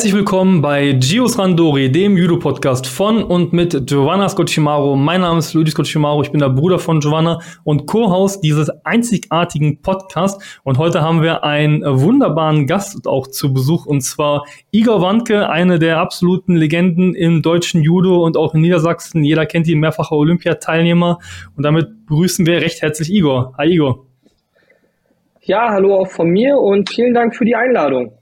Herzlich willkommen bei Gios Randori, dem Judo-Podcast von und mit Giovanna Scocimaro. Mein Name ist Luigi Scocimaro, ich bin der Bruder von Giovanna und Co-Host dieses einzigartigen Podcasts. Und heute haben wir einen wunderbaren Gast auch zu Besuch, und zwar Igor Wandke, eine der absoluten Legenden im deutschen Judo und auch in Niedersachsen. Jeder kennt ihn, mehrfacher Olympiateilnehmer. Und damit begrüßen wir recht herzlich Igor. Hi Igor. Ja, hallo auch von mir und vielen Dank für die Einladung.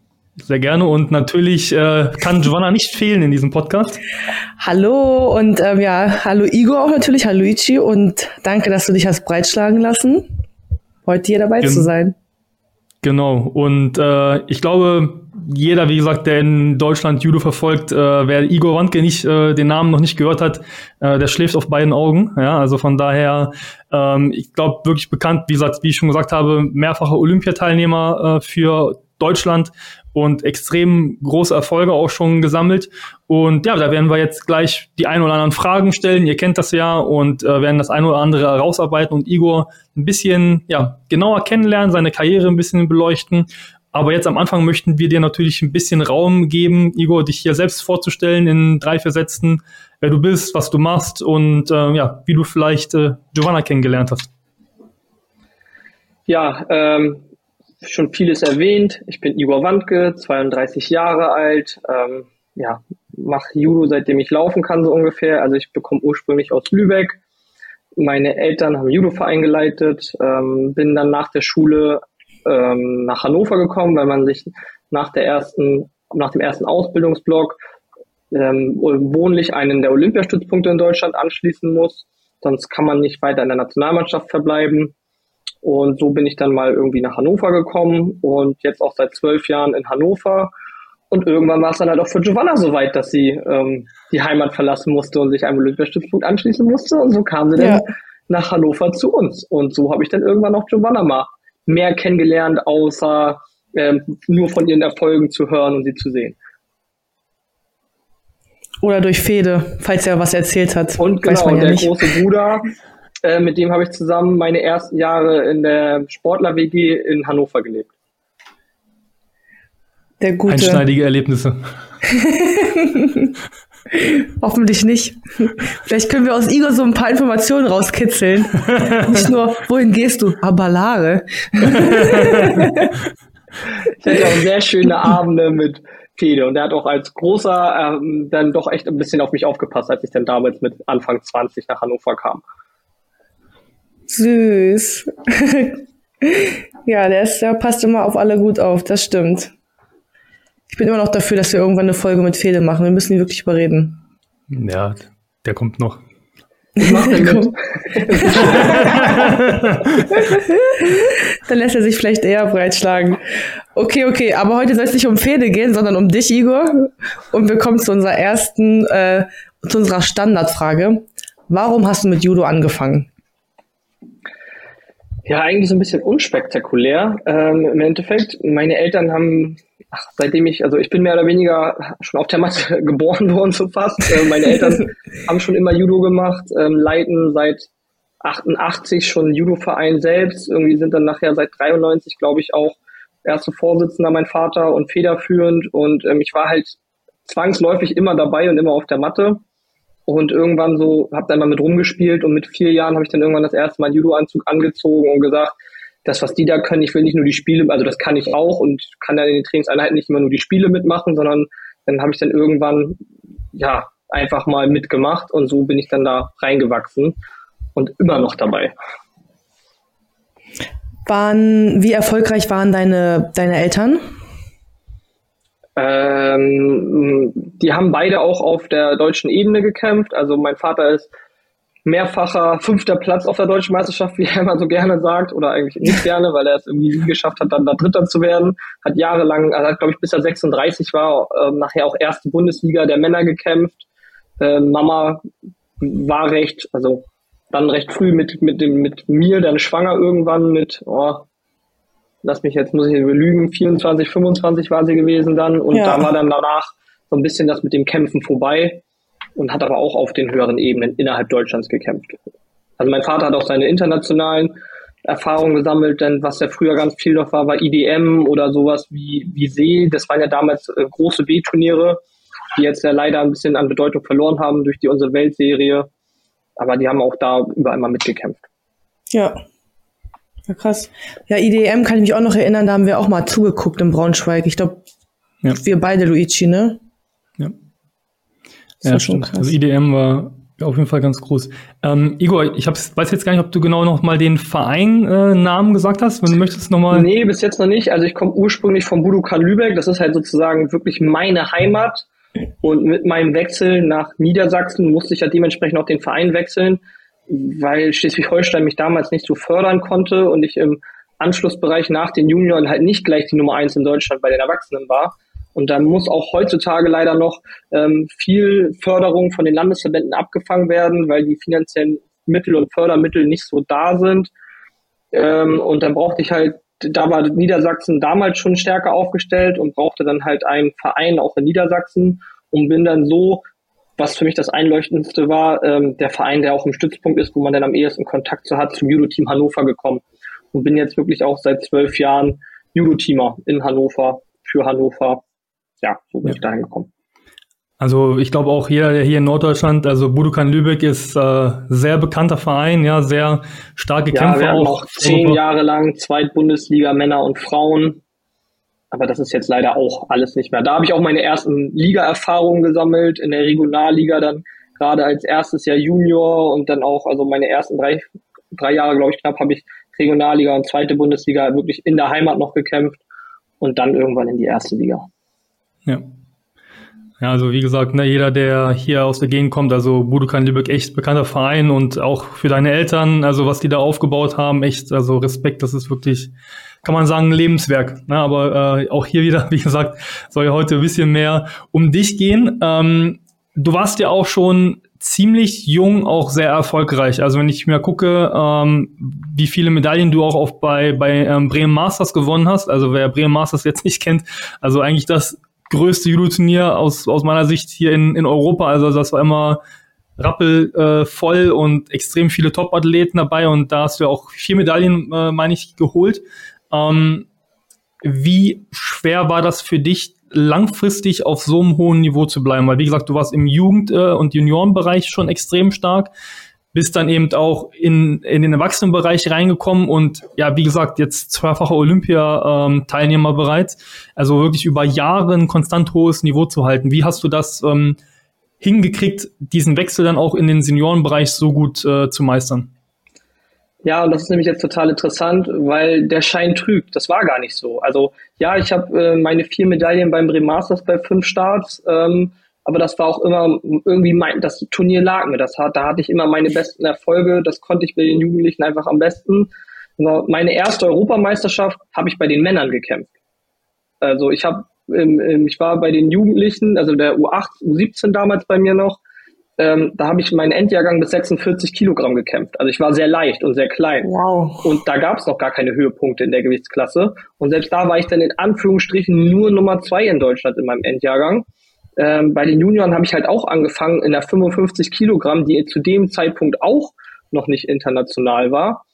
Sehr gerne und natürlich äh, kann Giovanna nicht fehlen in diesem Podcast. Hallo und ähm, ja, hallo Igor auch natürlich, hallo Ichi und danke, dass du dich hast breitschlagen lassen, heute hier dabei Gen zu sein. Genau und äh, ich glaube, jeder, wie gesagt, der in Deutschland Judo verfolgt, äh, wer Igor Wandke nicht äh, den Namen noch nicht gehört hat, äh, der schläft auf beiden Augen. Ja, also von daher, ähm, ich glaube wirklich bekannt, wie gesagt, wie ich schon gesagt habe, mehrfacher Olympiateilnehmer äh, für Deutschland und extrem große Erfolge auch schon gesammelt. Und ja, da werden wir jetzt gleich die ein oder anderen Fragen stellen. Ihr kennt das ja und äh, werden das ein oder andere herausarbeiten und Igor ein bisschen ja, genauer kennenlernen, seine Karriere ein bisschen beleuchten. Aber jetzt am Anfang möchten wir dir natürlich ein bisschen Raum geben, Igor, dich hier selbst vorzustellen in drei, vier Sätzen, wer du bist, was du machst und äh, ja, wie du vielleicht äh, Giovanna kennengelernt hast. Ja, ähm, schon vieles erwähnt. Ich bin Igor Wandke, 32 Jahre alt. Ähm, ja, mache Judo seitdem ich laufen kann so ungefähr. Also ich bekomme ursprünglich aus Lübeck. Meine Eltern haben Judo-Verein geleitet. Ähm, bin dann nach der Schule ähm, nach Hannover gekommen, weil man sich nach der ersten, nach dem ersten Ausbildungsblock ähm, wohnlich einen der Olympiastützpunkte in Deutschland anschließen muss. Sonst kann man nicht weiter in der Nationalmannschaft verbleiben. Und so bin ich dann mal irgendwie nach Hannover gekommen und jetzt auch seit zwölf Jahren in Hannover. Und irgendwann war es dann halt auch für Giovanna so weit, dass sie ähm, die Heimat verlassen musste und sich einem Olympiastützpunkt anschließen musste. Und so kam sie ja. dann nach Hannover zu uns. Und so habe ich dann irgendwann auch Giovanna mal mehr kennengelernt, außer ähm, nur von ihren Erfolgen zu hören und sie zu sehen. Oder durch Fede, falls er was erzählt hat. Und genau, ja der nicht. große Bruder, äh, mit dem habe ich zusammen meine ersten Jahre in der Sportler-WG in Hannover gelebt. Der gute. Einschneidige Erlebnisse. Hoffentlich nicht. Vielleicht können wir aus Igor so ein paar Informationen rauskitzeln. nicht nur, wohin gehst du? Abalare. ich hatte auch sehr schöne Abende mit Fede und er hat auch als großer ähm, dann doch echt ein bisschen auf mich aufgepasst, als ich dann damals mit Anfang 20 nach Hannover kam. Süß. ja, der, ist, der passt immer auf alle gut auf, das stimmt. Ich bin immer noch dafür, dass wir irgendwann eine Folge mit Fede machen. Wir müssen ihn wirklich überreden. Ja, der kommt noch. Dann lässt er sich vielleicht eher breitschlagen. Okay, okay, aber heute soll es nicht um Fede gehen, sondern um dich, Igor. Und wir kommen zu unserer ersten, äh, zu unserer Standardfrage. Warum hast du mit Judo angefangen? Ja, eigentlich so ein bisschen unspektakulär. Ähm, Im Endeffekt, meine Eltern haben, ach, seitdem ich, also ich bin mehr oder weniger schon auf der Matte geboren worden, so fast. Äh, meine Eltern haben schon immer Judo gemacht, ähm, leiten seit 88 schon Judo-Verein selbst. Irgendwie sind dann nachher seit 93, glaube ich, auch erste Vorsitzender mein Vater und federführend. Und ähm, ich war halt zwangsläufig immer dabei und immer auf der Matte. Und irgendwann so, hab dann mal mit rumgespielt und mit vier Jahren habe ich dann irgendwann das erste Mal einen Judo-Anzug angezogen und gesagt, das, was die da können, ich will nicht nur die Spiele, also das kann ich auch und kann dann in den Trainingseinheiten nicht immer nur die Spiele mitmachen, sondern dann habe ich dann irgendwann, ja, einfach mal mitgemacht und so bin ich dann da reingewachsen und immer noch dabei. Waren, wie erfolgreich waren deine, deine Eltern? Ähm, die haben beide auch auf der deutschen Ebene gekämpft. Also mein Vater ist mehrfacher fünfter Platz auf der deutschen Meisterschaft, wie er immer so gerne sagt, oder eigentlich nicht gerne, weil er es irgendwie geschafft hat, dann da Dritter zu werden. Hat jahrelang, also hat glaube ich bis er 36 war, äh, nachher auch erste Bundesliga der Männer gekämpft. Äh, Mama war recht, also dann recht früh mit, mit, dem, mit mir, dann schwanger irgendwann mit oh, lass mich jetzt, muss ich lügen, 24, 25 war sie gewesen dann und ja. da war dann danach so ein bisschen das mit dem Kämpfen vorbei und hat aber auch auf den höheren Ebenen innerhalb Deutschlands gekämpft. Also mein Vater hat auch seine internationalen Erfahrung gesammelt, denn was ja früher ganz viel noch war, war IDM oder sowas wie, wie See. Das waren ja damals äh, große B-Turniere, die jetzt ja leider ein bisschen an Bedeutung verloren haben durch die unsere Weltserie. Aber die haben auch da überall mal mitgekämpft. Ja. Ja, krass. Ja, IDM kann ich mich auch noch erinnern, da haben wir auch mal zugeguckt in Braunschweig. Ich glaube, ja. wir beide, Luigi, ne? Ja. Das ja, stimmt. Krass. Also IDM war auf jeden Fall ganz groß. Ähm, Igor, ich hab's, weiß jetzt gar nicht, ob du genau noch mal den Verein-Namen äh, gesagt hast, wenn du möchtest noch mal. Nee, bis jetzt noch nicht. Also ich komme ursprünglich vom Budokan Lübeck. Das ist halt sozusagen wirklich meine Heimat. Und mit meinem Wechsel nach Niedersachsen musste ich ja dementsprechend auch den Verein wechseln, weil Schleswig-Holstein mich damals nicht so fördern konnte und ich im Anschlussbereich nach den Junioren halt nicht gleich die Nummer eins in Deutschland bei den Erwachsenen war. Und da muss auch heutzutage leider noch ähm, viel Förderung von den Landesverbänden abgefangen werden, weil die finanziellen Mittel und Fördermittel nicht so da sind. Ähm, und dann brauchte ich halt, da war Niedersachsen damals schon stärker aufgestellt und brauchte dann halt einen Verein auch in Niedersachsen und bin dann so, was für mich das Einleuchtendste war, ähm, der Verein, der auch im Stützpunkt ist, wo man dann am ehesten Kontakt zu hat, zum Judo-Team Hannover gekommen. Und bin jetzt wirklich auch seit zwölf Jahren Judo-Teamer in Hannover, für Hannover ja, so bin ja. ich dahin gekommen. Also ich glaube auch jeder, der hier in Norddeutschland, also Budokan Lübeck ist äh, sehr bekannter Verein, ja, sehr starke ja, Kämpfer wir auch. zehn Jahre lang Zweitbundesliga Männer und Frauen, aber das ist jetzt leider auch alles nicht mehr. Da habe ich auch meine ersten Liga-Erfahrungen gesammelt in der Regionalliga dann gerade als erstes Jahr Junior und dann auch also meine ersten drei drei Jahre glaube ich knapp habe ich Regionalliga und zweite Bundesliga wirklich in der Heimat noch gekämpft und dann irgendwann in die erste Liga. Ja. Ja, also wie gesagt, ne, jeder, der hier aus der Gegend kommt, also Budokan Lübeck, echt bekannter Verein und auch für deine Eltern, also was die da aufgebaut haben, echt, also Respekt, das ist wirklich, kann man sagen, ein Lebenswerk. Ne? Aber äh, auch hier wieder, wie gesagt, soll ja heute ein bisschen mehr um dich gehen. Ähm, du warst ja auch schon ziemlich jung, auch sehr erfolgreich. Also wenn ich mir gucke, ähm, wie viele Medaillen du auch auf bei, bei ähm, Bremen Masters gewonnen hast, also wer Bremen Masters jetzt nicht kennt, also eigentlich das größte Judo-Turnier aus, aus meiner Sicht hier in, in Europa. Also das war immer rappelvoll äh, und extrem viele Top-Athleten dabei und da hast du auch vier Medaillen, äh, meine ich, geholt. Ähm, wie schwer war das für dich, langfristig auf so einem hohen Niveau zu bleiben? Weil, wie gesagt, du warst im Jugend- äh, und Juniorenbereich schon extrem stark bist dann eben auch in, in den Erwachsenenbereich reingekommen und ja, wie gesagt, jetzt zweifacher Olympia-Teilnehmer ähm, bereits. Also wirklich über Jahre ein konstant hohes Niveau zu halten. Wie hast du das ähm, hingekriegt, diesen Wechsel dann auch in den Seniorenbereich so gut äh, zu meistern? Ja, und das ist nämlich jetzt total interessant, weil der Schein trügt. Das war gar nicht so. Also ja, ich habe äh, meine vier Medaillen beim Bremen Masters bei fünf Starts. Ähm, aber das war auch immer irgendwie mein, das Turnier lag mir. Das hat, da hatte ich immer meine besten Erfolge. Das konnte ich bei den Jugendlichen einfach am besten. Meine erste Europameisterschaft habe ich bei den Männern gekämpft. Also ich habe, ich war bei den Jugendlichen, also der U8, U17 damals bei mir noch. Ähm, da habe ich meinen Endjahrgang bis 46 Kilogramm gekämpft. Also ich war sehr leicht und sehr klein. Wow. Und da gab es noch gar keine Höhepunkte in der Gewichtsklasse. Und selbst da war ich dann in Anführungsstrichen nur Nummer zwei in Deutschland in meinem Endjahrgang. Ähm, bei den Junioren habe ich halt auch angefangen in der 55 Kilogramm, die zu dem Zeitpunkt auch noch nicht international war.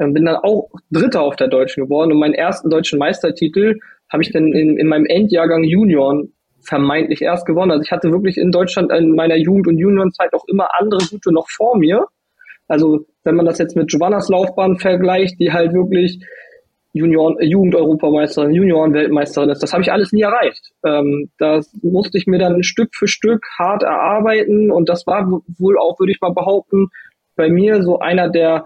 Ähm, bin dann auch Dritter auf der Deutschen geworden und meinen ersten deutschen Meistertitel habe ich dann in, in meinem Endjahrgang Junioren vermeintlich erst gewonnen. Also ich hatte wirklich in Deutschland in meiner Jugend- und Juniorenzeit auch immer andere gute noch vor mir. Also wenn man das jetzt mit Giovannas Laufbahn vergleicht, die halt wirklich Junioren, äh, Jugend-Europameisterin, Junioren-Weltmeisterin ist. Das habe ich alles nie erreicht. Ähm, das musste ich mir dann Stück für Stück hart erarbeiten und das war wohl auch, würde ich mal behaupten, bei mir so einer der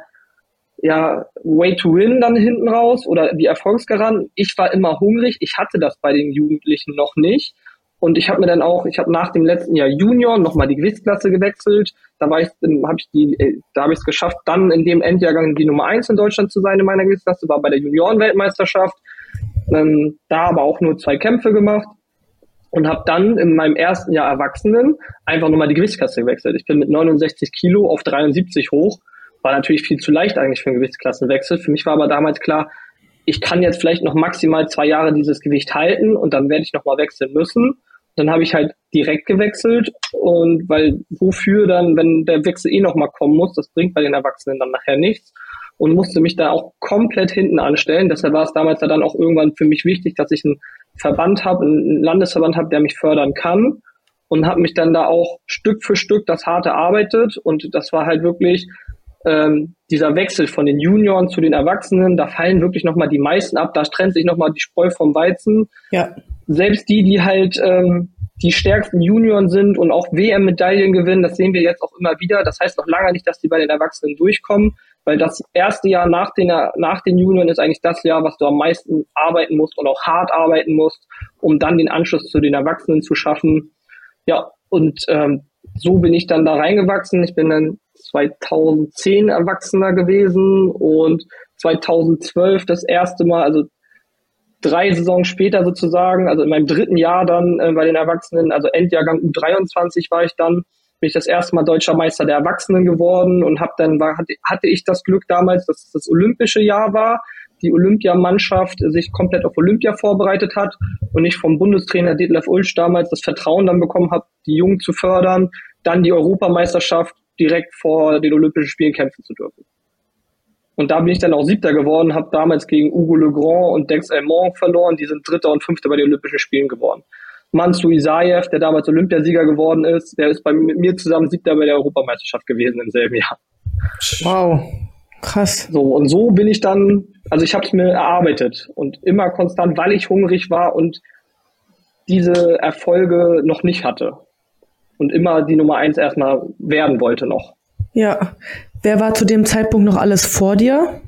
ja, Way to Win dann hinten raus oder die Erfolgsgarant. Ich war immer hungrig. Ich hatte das bei den Jugendlichen noch nicht. Und ich habe mir dann auch, ich habe nach dem letzten Jahr Junior nochmal die Gewichtsklasse gewechselt. Da war ich, habe ich die, äh, da habe ich es geschafft, dann in dem Endjahrgang die Nummer eins in Deutschland zu sein in meiner Gewichtsklasse, war bei der Juniorenweltmeisterschaft. Ähm, da aber auch nur zwei Kämpfe gemacht und habe dann in meinem ersten Jahr Erwachsenen einfach nochmal die Gewichtsklasse gewechselt. Ich bin mit 69 Kilo auf 73 hoch. War natürlich viel zu leicht eigentlich für einen Gewichtsklassenwechsel. Für mich war aber damals klar, ich kann jetzt vielleicht noch maximal zwei Jahre dieses Gewicht halten und dann werde ich nochmal wechseln müssen. Dann habe ich halt direkt gewechselt und weil wofür dann, wenn der Wechsel eh nochmal kommen muss, das bringt bei den Erwachsenen dann nachher nichts. und musste mich da auch komplett hinten anstellen. Deshalb war es damals dann auch irgendwann für mich wichtig, dass ich einen Verband habe, einen Landesverband habe, der mich fördern kann und habe mich dann da auch Stück für Stück das harte erarbeitet und das war halt wirklich ähm, dieser Wechsel von den Junioren zu den Erwachsenen, da fallen wirklich nochmal die meisten ab, da trennt sich nochmal die Spreu vom Weizen. Ja. Selbst die, die halt ähm, die stärksten Junioren sind und auch WM-Medaillen gewinnen, das sehen wir jetzt auch immer wieder. Das heißt noch lange nicht, dass die bei den Erwachsenen durchkommen, weil das erste Jahr nach den, nach den Junioren ist eigentlich das Jahr, was du am meisten arbeiten musst und auch hart arbeiten musst, um dann den Anschluss zu den Erwachsenen zu schaffen. Ja, und ähm, so bin ich dann da reingewachsen. Ich bin dann 2010 Erwachsener gewesen und 2012 das erste Mal, also drei Saisons später sozusagen, also in meinem dritten Jahr dann äh, bei den Erwachsenen, also Endjahrgang U23 war ich dann, bin ich das erste Mal deutscher Meister der Erwachsenen geworden und habe dann war, hatte, ich das Glück damals, dass es das olympische Jahr war, die Olympiamannschaft sich komplett auf Olympia vorbereitet hat und ich vom Bundestrainer Detlef Ulsch damals das Vertrauen dann bekommen habe, die Jungen zu fördern, dann die Europameisterschaft direkt vor den Olympischen Spielen kämpfen zu dürfen. Und da bin ich dann auch Siebter geworden, habe damals gegen Hugo Legrand und Dex Elmont verloren. Die sind Dritter und Fünfter bei den Olympischen Spielen geworden. Mansu Isaev, der damals Olympiasieger geworden ist, der ist bei, mit mir zusammen Siebter bei der Europameisterschaft gewesen im selben Jahr. Wow, krass. So, und so bin ich dann, also ich habe es mir erarbeitet und immer konstant, weil ich hungrig war und diese Erfolge noch nicht hatte. Und immer die Nummer eins erstmal werden wollte noch. Ja, Wer war zu dem Zeitpunkt noch alles vor dir?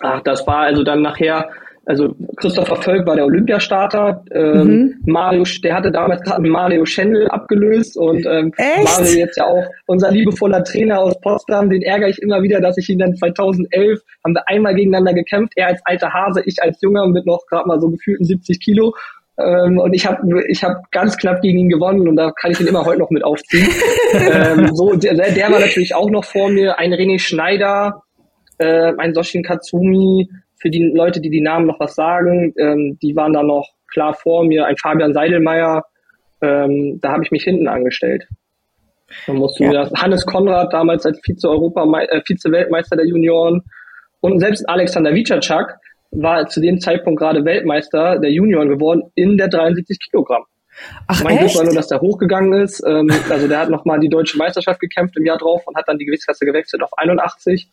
Ach, das war also dann nachher, also Christopher Völk war der Olympiastarter. Ähm, mhm. Mario, der hatte damals gerade Mario Schendl abgelöst und ähm, Mario jetzt ja auch unser liebevoller Trainer aus Potsdam. Den ärgere ich immer wieder, dass ich ihn dann 2011 haben wir einmal gegeneinander gekämpft. Er als alter Hase, ich als Junger mit noch gerade mal so gefühlten 70 Kilo. Ähm, und ich habe ich hab ganz knapp gegen ihn gewonnen und da kann ich ihn immer heute noch mit aufziehen. ähm, so, der, der war natürlich auch noch vor mir. Ein René Schneider, äh, ein Soshin Katsumi, für die Leute, die die Namen noch was sagen, ähm, die waren da noch klar vor mir. Ein Fabian Seidelmeier, ähm, da habe ich mich hinten angestellt. Dann musst du ja. das. Hannes Konrad, damals als Vize-Europa, äh, Vize-Weltmeister der Junioren und selbst Alexander Wicacak, war zu dem Zeitpunkt gerade Weltmeister der Junioren geworden in der 73 Kilogramm. Ach, mein Glück war nur, dass der hochgegangen ist. Ähm, also der hat nochmal die deutsche Meisterschaft gekämpft im Jahr drauf und hat dann die Gewichtsklasse gewechselt auf 81.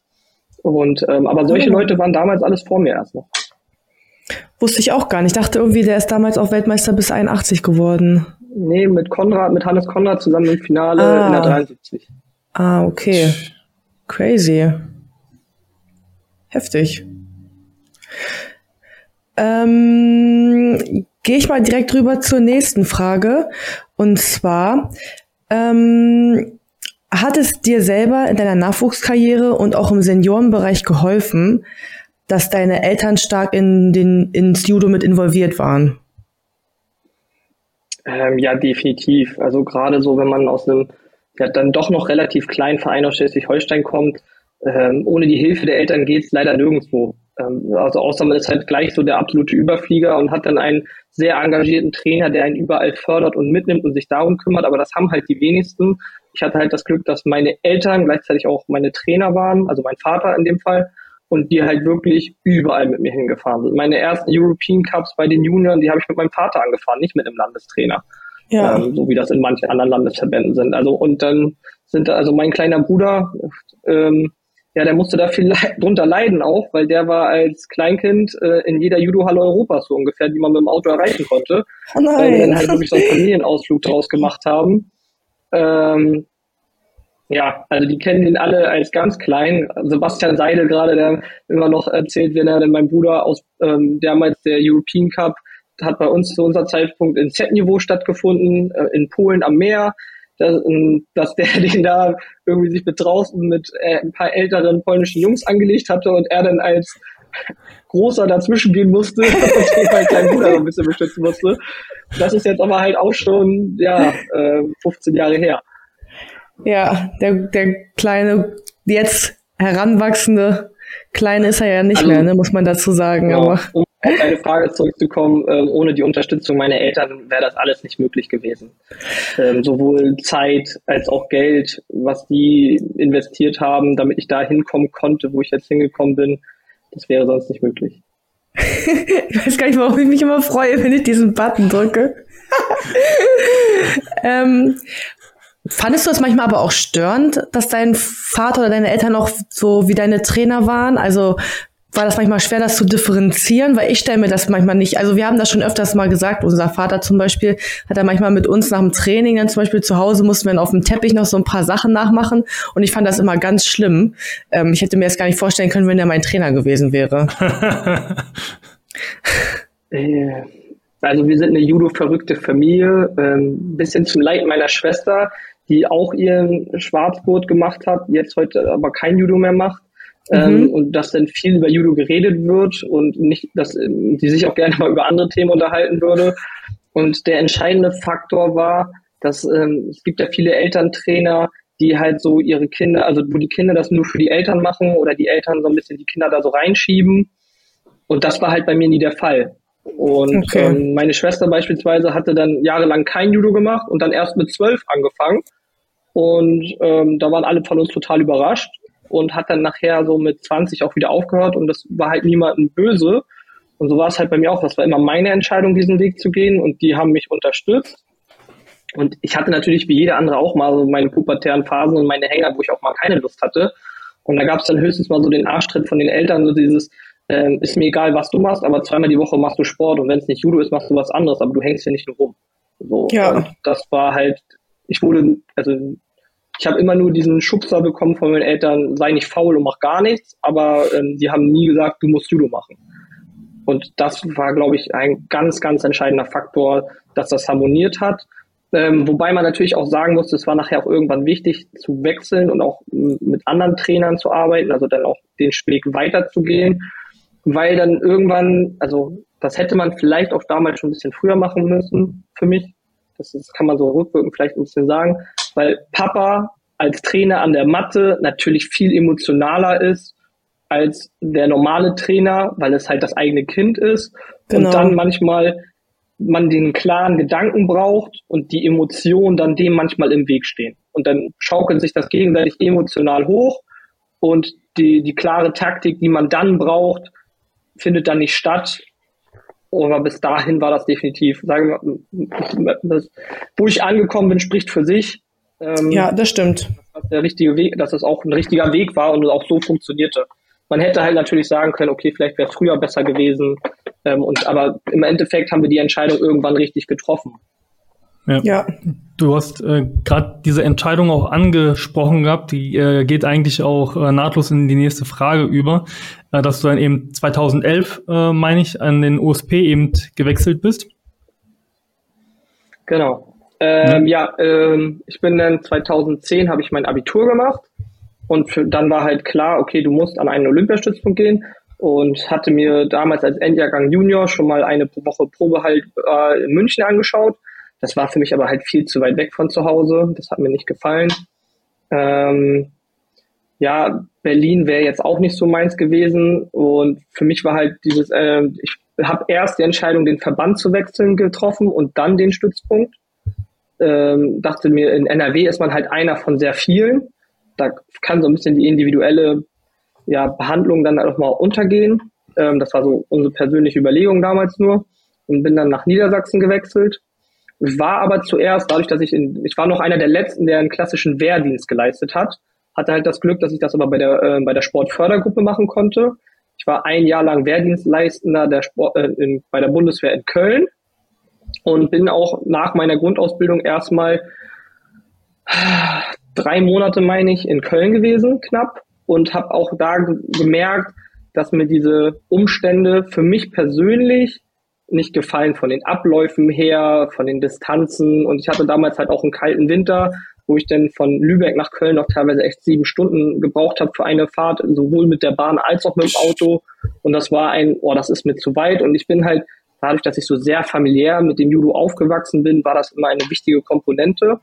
Und ähm, aber solche oh. Leute waren damals alles vor mir erst noch. Wusste ich auch gar nicht. Ich dachte irgendwie, der ist damals auch Weltmeister bis 81 geworden. Nee, mit Konrad, mit Hannes Konrad zusammen im Finale ah. in der 73. Ah, okay. Crazy. Heftig. Ähm, Gehe ich mal direkt rüber zur nächsten Frage. Und zwar, ähm, hat es dir selber in deiner Nachwuchskarriere und auch im Seniorenbereich geholfen, dass deine Eltern stark in den, ins Judo mit involviert waren? Ähm, ja, definitiv. Also gerade so, wenn man aus einem ja, dann doch noch relativ kleinen Verein aus Schleswig-Holstein kommt, ähm, ohne die Hilfe der Eltern geht es leider nirgendwo. Ähm, also außer man ist halt gleich so der absolute Überflieger und hat dann einen sehr engagierten Trainer, der einen überall fördert und mitnimmt und sich darum kümmert, aber das haben halt die wenigsten. Ich hatte halt das Glück, dass meine Eltern gleichzeitig auch meine Trainer waren, also mein Vater in dem Fall, und die halt wirklich überall mit mir hingefahren sind. Meine ersten European Cups bei den Junioren, die habe ich mit meinem Vater angefahren, nicht mit einem Landestrainer. Ja. Ähm, so wie das in manchen anderen Landesverbänden sind. Also und dann sind da, also mein kleiner Bruder, ähm, ja, der musste da viel le drunter leiden auch, weil der war als Kleinkind äh, in jeder Judo-Halle Europas so ungefähr, die man mit dem Auto erreichen konnte. Oh nein. Weil wir dann halt wirklich so einen Familienausflug draus gemacht haben. Ähm, ja, also die kennen ihn alle als ganz klein. Sebastian Seidel gerade, der immer noch erzählt, wenn er denn mein Bruder aus ähm, damals der European Cup hat bei uns zu unser Zeitpunkt in Z-Niveau stattgefunden, äh, in Polen am Meer dass, ähm, dass der den da irgendwie sich mit draußen mit äh, ein paar älteren polnischen Jungs angelegt hatte und er dann als großer dazwischen gehen musste und halt kleinen Bruder ein bisschen beschützen musste. Das ist jetzt aber halt auch schon, ja, äh, 15 Jahre her. Ja, der, der kleine, jetzt heranwachsende Kleine ist er ja nicht also, mehr, ne, muss man dazu sagen. Ja, aber. Um auf deine Frage zurückzukommen, ähm, ohne die Unterstützung meiner Eltern wäre das alles nicht möglich gewesen. Ähm, sowohl Zeit als auch Geld, was die investiert haben, damit ich da hinkommen konnte, wo ich jetzt hingekommen bin, das wäre sonst nicht möglich. ich weiß gar nicht, warum ich mich immer freue, wenn ich diesen Button drücke. ähm, fandest du das manchmal aber auch störend, dass dein Vater oder deine Eltern auch so wie deine Trainer waren? Also war das manchmal schwer, das zu differenzieren, weil ich stelle mir das manchmal nicht. Also wir haben das schon öfters mal gesagt. Unser Vater zum Beispiel hat er manchmal mit uns nach dem Training dann zum Beispiel zu Hause mussten wir dann auf dem Teppich noch so ein paar Sachen nachmachen und ich fand das immer ganz schlimm. Ähm, ich hätte mir das gar nicht vorstellen können, wenn er mein Trainer gewesen wäre. Äh, also wir sind eine Judo-verrückte Familie, ähm, bisschen zum Leid meiner Schwester, die auch ihren Schwarzgurt gemacht hat, jetzt heute aber kein Judo mehr macht. Ähm, mhm. und dass dann viel über Judo geredet wird und nicht, dass ähm, sie sich auch gerne mal über andere Themen unterhalten würde. Und der entscheidende Faktor war, dass ähm, es gibt ja viele Elterntrainer, die halt so ihre Kinder, also wo die Kinder das nur für die Eltern machen oder die Eltern so ein bisschen die Kinder da so reinschieben. Und das war halt bei mir nie der Fall. Und okay. ähm, meine Schwester beispielsweise hatte dann jahrelang kein Judo gemacht und dann erst mit zwölf angefangen. Und ähm, da waren alle von uns total überrascht und hat dann nachher so mit 20 auch wieder aufgehört und das war halt niemandem böse. Und so war es halt bei mir auch. Das war immer meine Entscheidung, diesen Weg zu gehen und die haben mich unterstützt. Und ich hatte natürlich wie jeder andere auch mal so meine pubertären Phasen und meine Hänger, wo ich auch mal keine Lust hatte. Und da gab es dann höchstens mal so den Arschtritt von den Eltern, so dieses, ähm, ist mir egal, was du machst, aber zweimal die Woche machst du Sport und wenn es nicht Judo ist, machst du was anderes, aber du hängst ja nicht nur rum. So, ja. Und das war halt, ich wurde, also ich habe immer nur diesen Schubser bekommen von meinen Eltern, sei nicht faul und mach gar nichts, aber ähm, die haben nie gesagt, du musst Judo machen. Und das war, glaube ich, ein ganz, ganz entscheidender Faktor, dass das harmoniert hat. Ähm, wobei man natürlich auch sagen muss, es war nachher auch irgendwann wichtig zu wechseln und auch mit anderen Trainern zu arbeiten, also dann auch den Weg weiterzugehen, weil dann irgendwann, also das hätte man vielleicht auch damals schon ein bisschen früher machen müssen für mich. Das, das kann man so rückwirkend vielleicht ein bisschen sagen weil Papa als Trainer an der Matte natürlich viel emotionaler ist als der normale Trainer, weil es halt das eigene Kind ist genau. und dann manchmal man den klaren Gedanken braucht und die Emotionen dann dem manchmal im Weg stehen. Und dann schaukelt sich das gegenseitig emotional hoch und die, die klare Taktik, die man dann braucht, findet dann nicht statt. Aber bis dahin war das definitiv, sagen wir, wo ich angekommen bin, spricht für sich. Ähm, ja, das stimmt. Dass der richtige Weg, dass es auch ein richtiger Weg war und auch so funktionierte. Man hätte halt natürlich sagen können, okay, vielleicht wäre es früher besser gewesen. Ähm, und, aber im Endeffekt haben wir die Entscheidung irgendwann richtig getroffen. Ja. ja. Du hast äh, gerade diese Entscheidung auch angesprochen gehabt, die äh, geht eigentlich auch äh, nahtlos in die nächste Frage über, äh, dass du dann eben 2011, äh, meine ich, an den OSP eben gewechselt bist. Genau. Ähm, ja, ähm, ich bin dann 2010 habe ich mein Abitur gemacht und für, dann war halt klar, okay, du musst an einen Olympiastützpunkt gehen und hatte mir damals als Endjahrgang Junior schon mal eine Woche Probe halt äh, in München angeschaut. Das war für mich aber halt viel zu weit weg von zu Hause. Das hat mir nicht gefallen. Ähm, ja, Berlin wäre jetzt auch nicht so meins gewesen und für mich war halt dieses, äh, ich habe erst die Entscheidung, den Verband zu wechseln getroffen und dann den Stützpunkt ähm, dachte mir, in NRW ist man halt einer von sehr vielen. Da kann so ein bisschen die individuelle ja, Behandlung dann auch mal untergehen. Ähm, das war so unsere persönliche Überlegung damals nur. Und bin dann nach Niedersachsen gewechselt. War aber zuerst, dadurch, dass ich in, ich war noch einer der letzten, der einen klassischen Wehrdienst geleistet hat, hatte halt das Glück, dass ich das aber bei der, äh, bei der Sportfördergruppe machen konnte. Ich war ein Jahr lang Wehrdienstleistender der Sport, äh, in, bei der Bundeswehr in Köln und bin auch nach meiner Grundausbildung erstmal drei Monate, meine ich, in Köln gewesen, knapp, und habe auch da gemerkt, dass mir diese Umstände für mich persönlich nicht gefallen von den Abläufen her, von den Distanzen. Und ich hatte damals halt auch einen kalten Winter, wo ich dann von Lübeck nach Köln noch teilweise echt sieben Stunden gebraucht habe für eine Fahrt, sowohl mit der Bahn als auch mit dem Auto. Und das war ein, oh, das ist mir zu weit. Und ich bin halt dadurch, dass ich so sehr familiär mit dem Judo aufgewachsen bin, war das immer eine wichtige Komponente.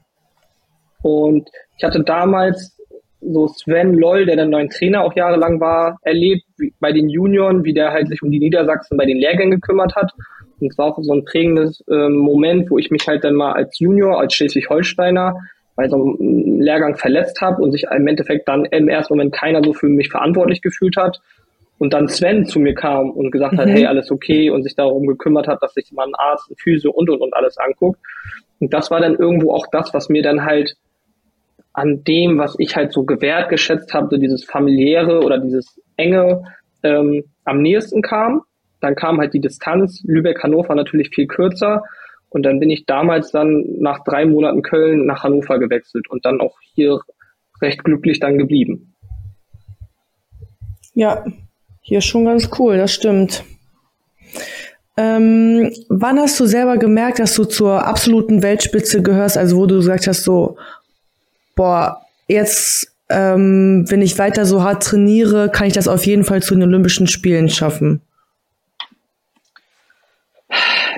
Und ich hatte damals so Sven Loll, der dann neuen Trainer auch jahrelang war, erlebt bei den Junioren, wie der halt sich um die Niedersachsen bei den Lehrgängen gekümmert hat. Und es war auch so ein prägendes ähm, Moment, wo ich mich halt dann mal als Junior, als Schleswig-Holsteiner bei so einem Lehrgang verletzt habe und sich im Endeffekt dann im ersten Moment keiner so für mich verantwortlich gefühlt hat. Und dann Sven zu mir kam und gesagt hat, mhm. hey, alles okay und sich darum gekümmert hat, dass sich mal ein Arzt, ein Physio und und und alles anguckt. Und das war dann irgendwo auch das, was mir dann halt an dem, was ich halt so gewährt geschätzt habe, so dieses familiäre oder dieses enge ähm, am nächsten kam. Dann kam halt die Distanz, Lübeck-Hannover natürlich viel kürzer. Und dann bin ich damals dann nach drei Monaten Köln nach Hannover gewechselt und dann auch hier recht glücklich dann geblieben. Ja, hier schon ganz cool, das stimmt. Ähm, wann hast du selber gemerkt, dass du zur absoluten Weltspitze gehörst? Also wo du gesagt hast, so, boah, jetzt, ähm, wenn ich weiter so hart trainiere, kann ich das auf jeden Fall zu den Olympischen Spielen schaffen?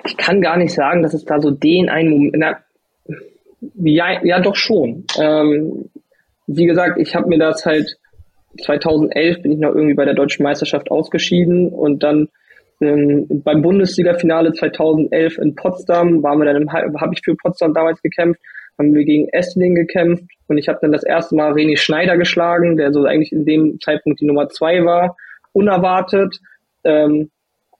Ich kann gar nicht sagen, dass es da so den einen Moment, na, ja, ja, doch schon. Ähm, wie gesagt, ich habe mir das halt 2011 bin ich noch irgendwie bei der deutschen Meisterschaft ausgeschieden und dann ähm, beim Bundesliga-Finale 2011 in Potsdam waren wir dann habe ich für Potsdam damals gekämpft haben wir gegen Essling gekämpft und ich habe dann das erste Mal René Schneider geschlagen, der so eigentlich in dem Zeitpunkt die Nummer zwei war, unerwartet. Ähm,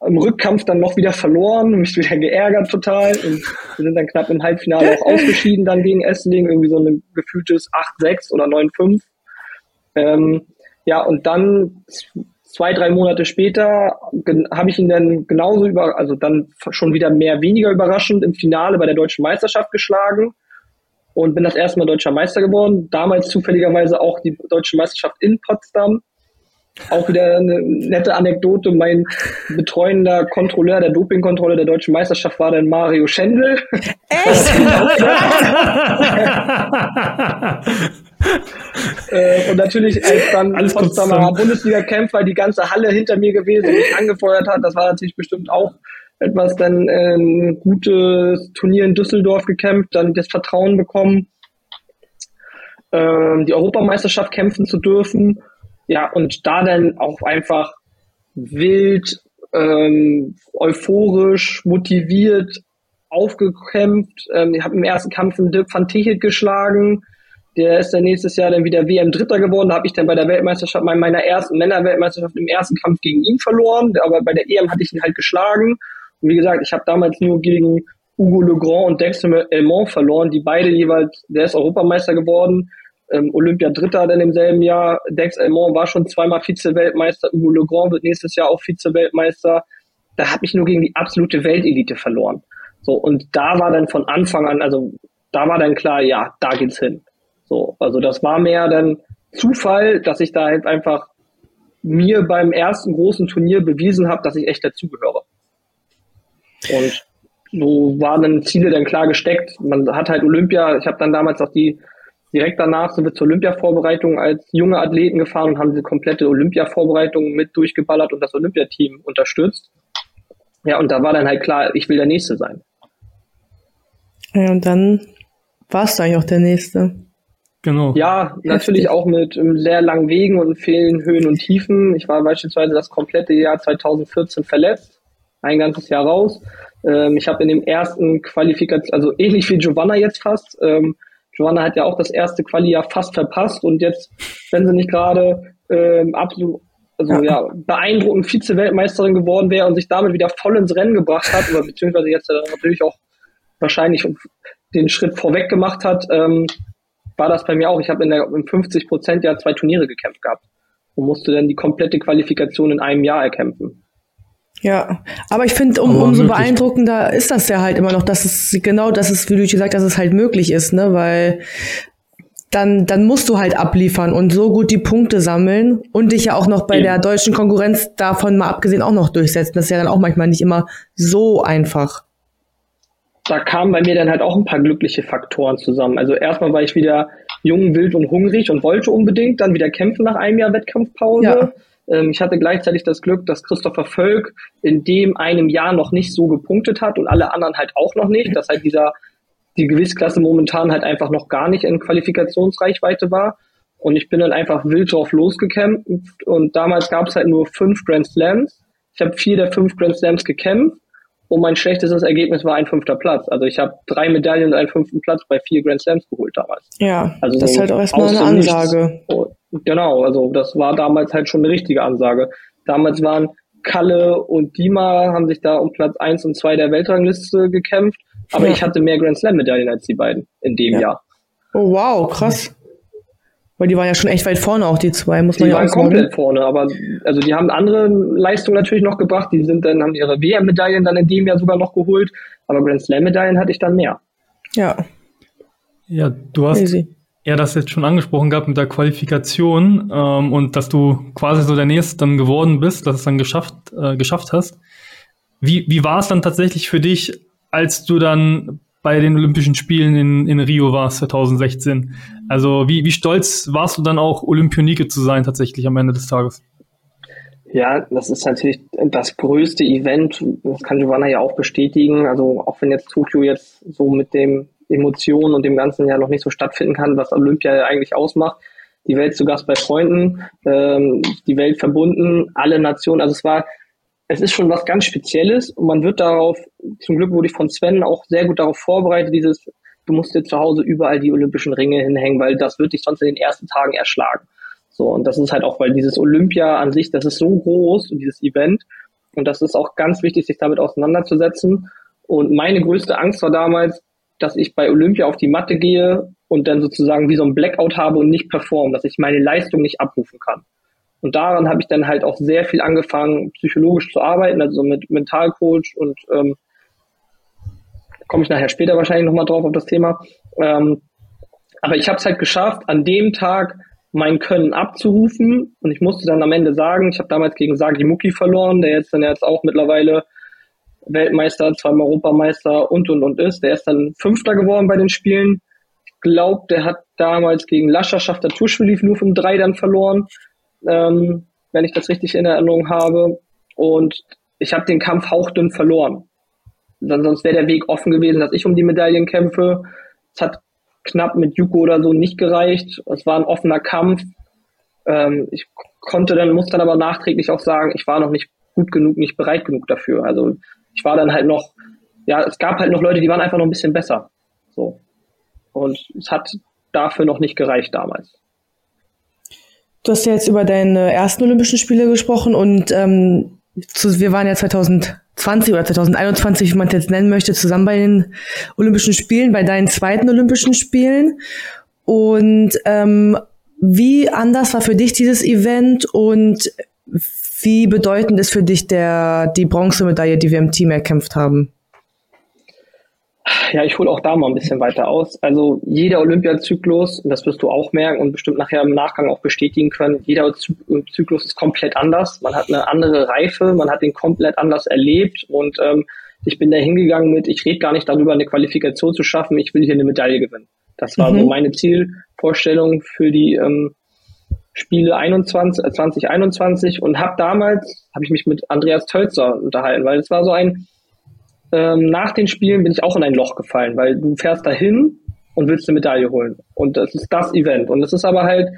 Im Rückkampf dann noch wieder verloren, mich wieder geärgert total und wir sind dann knapp im Halbfinale auch ausgeschieden dann gegen Essling, irgendwie so ein gefühltes 8-6 oder 9-5. Ähm, ja, und dann zwei, drei Monate später habe ich ihn dann genauso über, also dann schon wieder mehr weniger überraschend im Finale bei der deutschen Meisterschaft geschlagen und bin das erste Mal deutscher Meister geworden. Damals zufälligerweise auch die deutsche Meisterschaft in Potsdam. Auch wieder eine nette Anekdote. Mein betreuender Kontrolleur der Dopingkontrolle der deutschen Meisterschaft war dann Mario Schendel. Echt? äh, und natürlich, als dann Alles Potsdamer Bundesliga-Kämpfer die ganze Halle hinter mir gewesen und mich angefeuert hat, das war natürlich bestimmt auch etwas dann äh, ein gutes Turnier in Düsseldorf gekämpft, dann das Vertrauen bekommen, ähm, die Europameisterschaft kämpfen zu dürfen. Ja, und da dann auch einfach wild, ähm, euphorisch, motiviert aufgekämpft. Ähm, ich habe im ersten Kampf einen Dirk van Tichelt geschlagen. Der ist dann nächstes Jahr dann wieder WM Dritter geworden. Da habe ich dann bei der Weltmeisterschaft, meiner ersten Männerweltmeisterschaft im ersten Kampf gegen ihn verloren. Aber bei der EM hatte ich ihn halt geschlagen. Und wie gesagt, ich habe damals nur gegen Hugo Legrand und Dexter Elmont verloren, die beide jeweils, der ist Europameister geworden, ähm, Olympia Dritter dann im selben Jahr. Dex Elmont war schon zweimal Vize-Weltmeister, Hugo Legrand wird nächstes Jahr auch Vize-Weltmeister. Da habe ich nur gegen die absolute Weltelite verloren. So, und da war dann von Anfang an, also da war dann klar, ja, da geht's hin. So, also das war mehr dann Zufall, dass ich da halt einfach mir beim ersten großen Turnier bewiesen habe, dass ich echt dazugehöre. Und so waren dann Ziele dann klar gesteckt. Man hat halt Olympia, ich habe dann damals auch die, direkt danach sind wir zur Olympia-Vorbereitung als junge Athleten gefahren und haben diese komplette Olympia-Vorbereitung mit durchgeballert und das Olympiateam unterstützt. Ja, und da war dann halt klar, ich will der Nächste sein. Ja, und dann warst du eigentlich auch der Nächste. Genau. Ja, natürlich auch mit sehr langen Wegen und vielen Höhen und Tiefen. Ich war beispielsweise das komplette Jahr 2014 verletzt ein ganzes Jahr raus. Ähm, ich habe in dem ersten Qualifikation, also ähnlich wie Giovanna jetzt fast, Giovanna hat ja auch das erste Quali-Jahr fast verpasst und jetzt, wenn sie nicht gerade ähm, absolut, also ja, ja beeindruckend Vize-Weltmeisterin geworden wäre und sich damit wieder voll ins Rennen gebracht hat, oder beziehungsweise jetzt äh, natürlich auch wahrscheinlich den Schritt vorweg gemacht hat, ähm, war das bei mir auch. Ich habe in der im 50 Prozent ja zwei Turniere gekämpft gehabt und musste dann die komplette Qualifikation in einem Jahr erkämpfen. Ja, aber ich finde, um, umso möglich. beeindruckender ist das ja halt immer noch, dass es genau das ist, wie du gesagt dass es halt möglich ist, ne? Weil dann, dann musst du halt abliefern und so gut die Punkte sammeln und dich ja auch noch bei ja. der deutschen Konkurrenz davon mal abgesehen auch noch durchsetzen. Das ist ja dann auch manchmal nicht immer so einfach. Da kamen bei mir dann halt auch ein paar glückliche Faktoren zusammen. Also erstmal war ich wieder jung, wild und hungrig und wollte unbedingt dann wieder kämpfen nach einem Jahr Wettkampfpause. Ja. Ähm, ich hatte gleichzeitig das Glück, dass Christopher Völk in dem einem Jahr noch nicht so gepunktet hat und alle anderen halt auch noch nicht, dass halt dieser, die Gewissklasse momentan halt einfach noch gar nicht in Qualifikationsreichweite war. Und ich bin dann einfach wild drauf losgekämpft und damals gab es halt nur fünf Grand Slams. Ich habe vier der fünf Grand Slams gekämpft und mein schlechtestes Ergebnis war ein fünfter Platz. Also ich habe drei Medaillen und einen fünften Platz bei vier Grand Slams geholt damals. Ja, also das ist halt auch erstmal eine Ansage. Nichts. Genau, also das war damals halt schon eine richtige Ansage. Damals waren Kalle und Dima haben sich da um Platz eins und zwei der Weltrangliste gekämpft, aber ja. ich hatte mehr Grand Slam Medaillen als die beiden in dem ja. Jahr. Oh wow, krass. Weil die waren ja schon echt weit vorne, auch die zwei, muss man die ja auch sagen. Die waren komplett vorne, aber also die haben andere Leistungen natürlich noch gebracht. Die sind dann, haben ihre WM-Medaillen dann in dem Jahr sogar noch geholt, aber Grand Slam-Medaillen hatte ich dann mehr. Ja. Ja, du hast Easy. Ja das jetzt schon angesprochen gehabt mit der Qualifikation ähm, und dass du quasi so der Nächste dann geworden bist, dass es dann geschafft, äh, geschafft hast. Wie, wie war es dann tatsächlich für dich, als du dann bei den Olympischen Spielen in, in Rio warst 2016. Also wie, wie stolz warst du dann auch, Olympionike zu sein tatsächlich am Ende des Tages? Ja, das ist natürlich das größte Event. Das kann Giovanna ja auch bestätigen. Also auch wenn jetzt Tokio jetzt so mit dem Emotionen und dem Ganzen ja noch nicht so stattfinden kann, was Olympia ja eigentlich ausmacht. Die Welt zu Gast bei Freunden, ähm, die Welt verbunden, alle Nationen. Also es war es ist schon was ganz Spezielles und man wird darauf, zum Glück wurde ich von Sven auch sehr gut darauf vorbereitet, dieses, du musst dir zu Hause überall die olympischen Ringe hinhängen, weil das wird dich sonst in den ersten Tagen erschlagen. So, und das ist halt auch, weil dieses Olympia an sich, das ist so groß, dieses Event, und das ist auch ganz wichtig, sich damit auseinanderzusetzen. Und meine größte Angst war damals, dass ich bei Olympia auf die Matte gehe und dann sozusagen wie so ein Blackout habe und nicht performe, dass ich meine Leistung nicht abrufen kann. Und daran habe ich dann halt auch sehr viel angefangen, psychologisch zu arbeiten, also mit Mentalcoach und ähm, komme ich nachher später wahrscheinlich nochmal drauf auf das Thema. Ähm, aber ich habe es halt geschafft, an dem Tag mein Können abzurufen und ich musste dann am Ende sagen, ich habe damals gegen Sagi Muki verloren, der jetzt dann jetzt auch mittlerweile Weltmeister, zweimal Europameister und und und ist. Der ist dann Fünfter geworden bei den Spielen. Ich glaube, der hat damals gegen Lascha Schafter Tuschwili nur um drei dann verloren ähm, wenn ich das richtig in Erinnerung habe. Und ich habe den Kampf hauchdünn verloren. Sonst wäre der Weg offen gewesen, dass ich um die Medaillen kämpfe. Es hat knapp mit Yuko oder so nicht gereicht. Es war ein offener Kampf. Ähm, ich konnte dann, muss dann aber nachträglich auch sagen, ich war noch nicht gut genug, nicht bereit genug dafür. Also ich war dann halt noch, ja, es gab halt noch Leute, die waren einfach noch ein bisschen besser. So. Und es hat dafür noch nicht gereicht damals. Du hast ja jetzt über deine ersten Olympischen Spiele gesprochen und ähm, zu, wir waren ja 2020 oder 2021, wie man es jetzt nennen möchte, zusammen bei den Olympischen Spielen, bei deinen zweiten Olympischen Spielen. Und ähm, wie anders war für dich dieses Event und wie bedeutend ist für dich der, die Bronzemedaille, die wir im Team erkämpft haben? Ja, ich hole auch da mal ein bisschen weiter aus. Also jeder Olympiazyklus, und das wirst du auch merken und bestimmt nachher im Nachgang auch bestätigen können, jeder Zyklus ist komplett anders. Man hat eine andere Reife, man hat den komplett anders erlebt und ähm, ich bin da hingegangen mit, ich rede gar nicht darüber, eine Qualifikation zu schaffen, ich will hier eine Medaille gewinnen. Das war mhm. so meine Zielvorstellung für die ähm, Spiele 21, äh, 2021 und habe damals, habe ich mich mit Andreas Tölzer unterhalten, weil es war so ein, ähm, nach den Spielen bin ich auch in ein Loch gefallen, weil du fährst dahin und willst eine Medaille holen. Und das ist das Event. Und das ist aber halt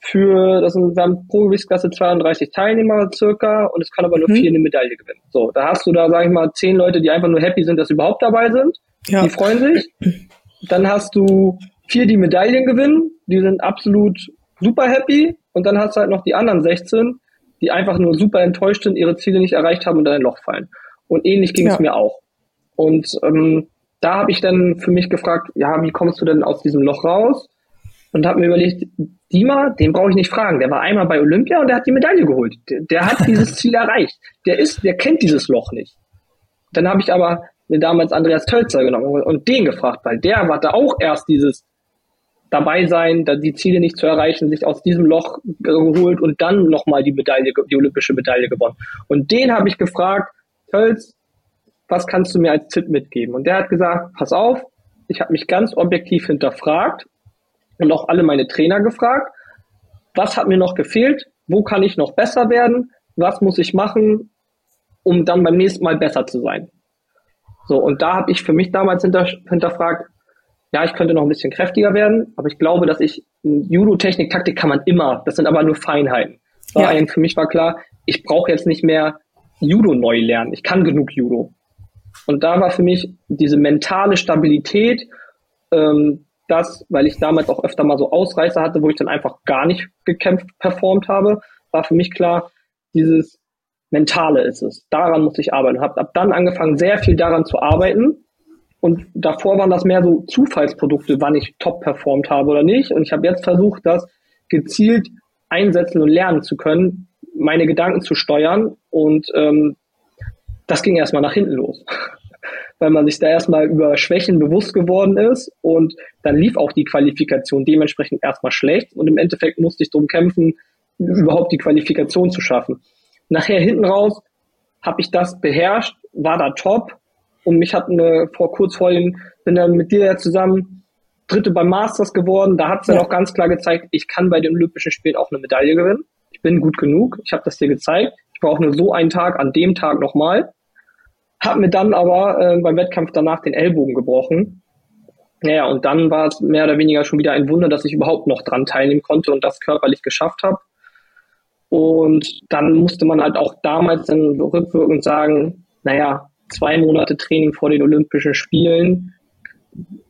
für, das sind, wir haben pro Gewichtsklasse 32 Teilnehmer circa und es kann aber nur mhm. vier eine Medaille gewinnen. So, da hast du da, sag ich mal, zehn Leute, die einfach nur happy sind, dass sie überhaupt dabei sind. Ja. Die freuen sich. Dann hast du vier, die Medaillen gewinnen. Die sind absolut super happy. Und dann hast du halt noch die anderen 16, die einfach nur super enttäuscht sind, ihre Ziele nicht erreicht haben und in ein Loch fallen. Und ähnlich ging es ja. mir auch. Und ähm, da habe ich dann für mich gefragt, ja, wie kommst du denn aus diesem Loch raus? Und habe mir überlegt, Dima, den brauche ich nicht fragen. Der war einmal bei Olympia und der hat die Medaille geholt. Der, der hat dieses Ziel erreicht. Der ist, der kennt dieses Loch nicht. Dann habe ich aber mir damals Andreas Tölzer genommen und den gefragt, weil der hatte auch erst dieses dabei sein, die Ziele nicht zu erreichen, sich aus diesem Loch geholt und dann nochmal die Medaille, die olympische Medaille gewonnen. Und den habe ich gefragt, Tölz, was kannst du mir als Tipp mitgeben? Und der hat gesagt, pass auf, ich habe mich ganz objektiv hinterfragt und auch alle meine Trainer gefragt, was hat mir noch gefehlt, wo kann ich noch besser werden, was muss ich machen, um dann beim nächsten Mal besser zu sein. So, und da habe ich für mich damals hinter, hinterfragt, ja, ich könnte noch ein bisschen kräftiger werden, aber ich glaube, dass ich Judo-Technik, Taktik kann man immer. Das sind aber nur Feinheiten. Ja. Für mich war klar, ich brauche jetzt nicht mehr Judo neu lernen. Ich kann genug Judo. Und da war für mich diese mentale Stabilität, ähm, das, weil ich damals auch öfter mal so Ausreißer hatte, wo ich dann einfach gar nicht gekämpft, performt habe, war für mich klar, dieses Mentale ist es. Daran muss ich arbeiten. Habe ab dann angefangen, sehr viel daran zu arbeiten. Und davor waren das mehr so Zufallsprodukte, wann ich top performt habe oder nicht. Und ich habe jetzt versucht, das gezielt einsetzen und lernen zu können, meine Gedanken zu steuern. Und ähm, das ging erstmal nach hinten los. Weil man sich da erstmal über Schwächen bewusst geworden ist und dann lief auch die Qualifikation dementsprechend erstmal schlecht und im Endeffekt musste ich darum kämpfen, überhaupt die Qualifikation zu schaffen. Nachher hinten raus habe ich das beherrscht, war da top und mich hat eine, vor kurz vorhin, bin dann mit dir ja zusammen Dritte beim Masters geworden. Da hat es ja. dann auch ganz klar gezeigt, ich kann bei den Olympischen Spielen auch eine Medaille gewinnen. Ich bin gut genug. Ich habe das dir gezeigt. Ich brauche nur so einen Tag, an dem Tag nochmal. Hab mir dann aber äh, beim Wettkampf danach den Ellbogen gebrochen. Naja, und dann war es mehr oder weniger schon wieder ein Wunder, dass ich überhaupt noch dran teilnehmen konnte und das körperlich geschafft habe. Und dann musste man halt auch damals dann rückwirkend sagen, naja, zwei Monate Training vor den Olympischen Spielen,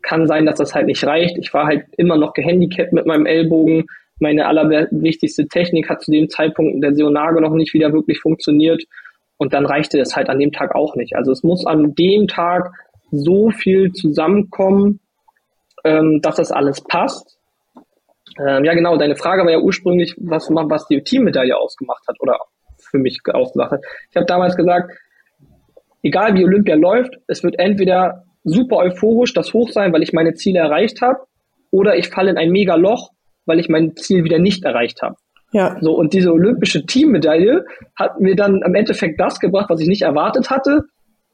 kann sein, dass das halt nicht reicht. Ich war halt immer noch gehandicapt mit meinem Ellbogen. Meine allerwichtigste Technik hat zu dem Zeitpunkt der Seonage noch nicht wieder wirklich funktioniert. Und dann reichte es halt an dem Tag auch nicht. Also es muss an dem Tag so viel zusammenkommen, ähm, dass das alles passt. Ähm, ja, genau, deine Frage war ja ursprünglich, was, was die Teammedaille ausgemacht hat oder für mich ausgemacht hat. Ich habe damals gesagt, egal wie Olympia läuft, es wird entweder super euphorisch das Hoch sein, weil ich meine Ziele erreicht habe, oder ich falle in ein mega Loch, weil ich mein Ziel wieder nicht erreicht habe. Ja. So, und diese olympische Teammedaille hat mir dann im Endeffekt das gebracht, was ich nicht erwartet hatte.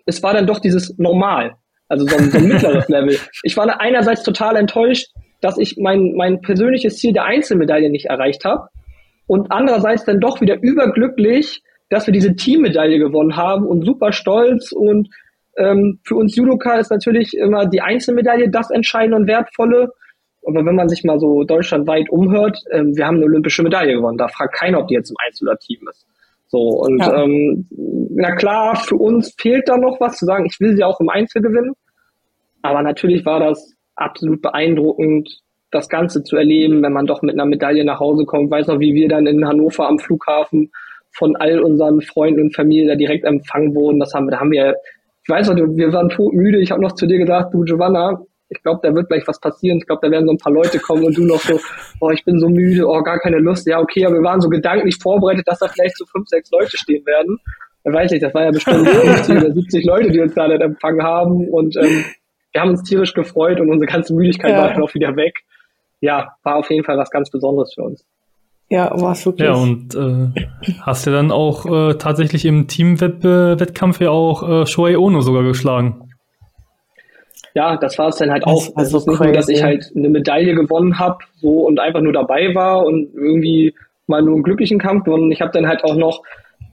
Es war dann doch dieses Normal, also so ein, so ein mittleres Level. Ich war einerseits total enttäuscht, dass ich mein, mein persönliches Ziel der Einzelmedaille nicht erreicht habe und andererseits dann doch wieder überglücklich, dass wir diese Teammedaille gewonnen haben und super stolz und ähm, für uns Judoka ist natürlich immer die Einzelmedaille das Entscheidende und Wertvolle. Aber wenn man sich mal so deutschlandweit umhört, ähm, wir haben eine olympische Medaille gewonnen. Da fragt keiner, ob die jetzt im Einzel oder Team ist. So, und ja. ähm, na klar, für uns fehlt da noch was zu sagen, ich will sie auch im Einzel gewinnen. Aber natürlich war das absolut beeindruckend, das Ganze zu erleben, wenn man doch mit einer Medaille nach Hause kommt. Weiß noch, wie wir dann in Hannover am Flughafen von all unseren Freunden und Familie da direkt empfangen wurden. Das haben, da haben wir, ich weiß noch, wir waren todmüde. Ich habe noch zu dir gesagt, du Giovanna, ich glaube, da wird gleich was passieren. Ich glaube, da werden so ein paar Leute kommen und du noch so, oh, ich bin so müde, oh, gar keine Lust. Ja, okay, aber wir waren so gedanklich vorbereitet, dass da vielleicht so fünf, sechs Leute stehen werden. Ich weiß nicht, das war ja bestimmt 50 oder 70 Leute, die uns da nicht empfangen haben und ähm, wir haben uns tierisch gefreut und unsere ganze Müdigkeit ja. war dann auch wieder weg. Ja, war auf jeden Fall was ganz Besonderes für uns. Ja, war es wirklich. Ja, und äh, hast du dann auch äh, tatsächlich im Teamwettkampf ja auch äh, Shohei Ono sogar geschlagen. Ja, das war es dann halt auch. Also es ist nicht nur, dass ich halt eine Medaille gewonnen habe so und einfach nur dabei war und irgendwie mal nur einen glücklichen Kampf, sondern ich habe dann halt auch noch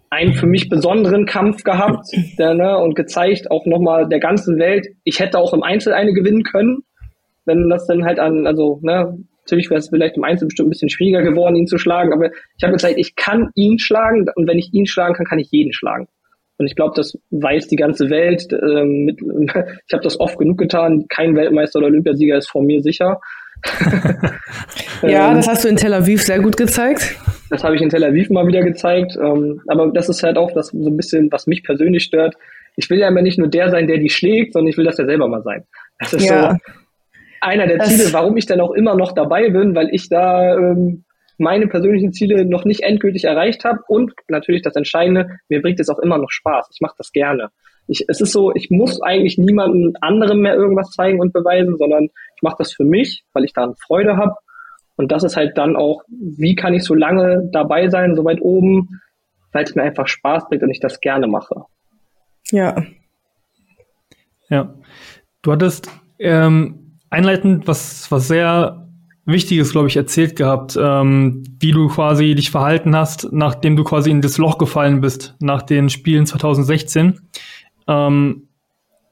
einen für mich besonderen Kampf gehabt der, ne, und gezeigt auch nochmal der ganzen Welt, ich hätte auch im Einzel eine gewinnen können, wenn das dann halt an, also ne, natürlich wäre es vielleicht im Einzel bestimmt ein bisschen schwieriger geworden, ihn zu schlagen, aber ich habe gezeigt, ich kann ihn schlagen und wenn ich ihn schlagen kann, kann ich jeden schlagen. Und ich glaube, das weiß die ganze Welt. Ähm, mit, ich habe das oft genug getan. Kein Weltmeister oder Olympiasieger ist vor mir sicher. ja, ähm, das hast du in Tel Aviv sehr gut gezeigt. Das habe ich in Tel Aviv mal wieder gezeigt. Ähm, aber das ist halt auch das so ein bisschen, was mich persönlich stört. Ich will ja immer nicht nur der sein, der die schlägt, sondern ich will das ja selber mal sein. Das ist ja. so einer der Ziele, warum ich dann auch immer noch dabei bin, weil ich da ähm, meine persönlichen Ziele noch nicht endgültig erreicht habe und natürlich das Entscheidende, mir bringt es auch immer noch Spaß. Ich mache das gerne. Ich, es ist so, ich muss eigentlich niemandem anderem mehr irgendwas zeigen und beweisen, sondern ich mache das für mich, weil ich daran Freude habe. Und das ist halt dann auch, wie kann ich so lange dabei sein, so weit oben, weil es mir einfach Spaß bringt und ich das gerne mache. Ja. Ja. Du hattest ähm, einleitend was, was sehr Wichtiges, glaube ich, erzählt gehabt, ähm, wie du quasi dich verhalten hast, nachdem du quasi in das Loch gefallen bist, nach den Spielen 2016. Ähm,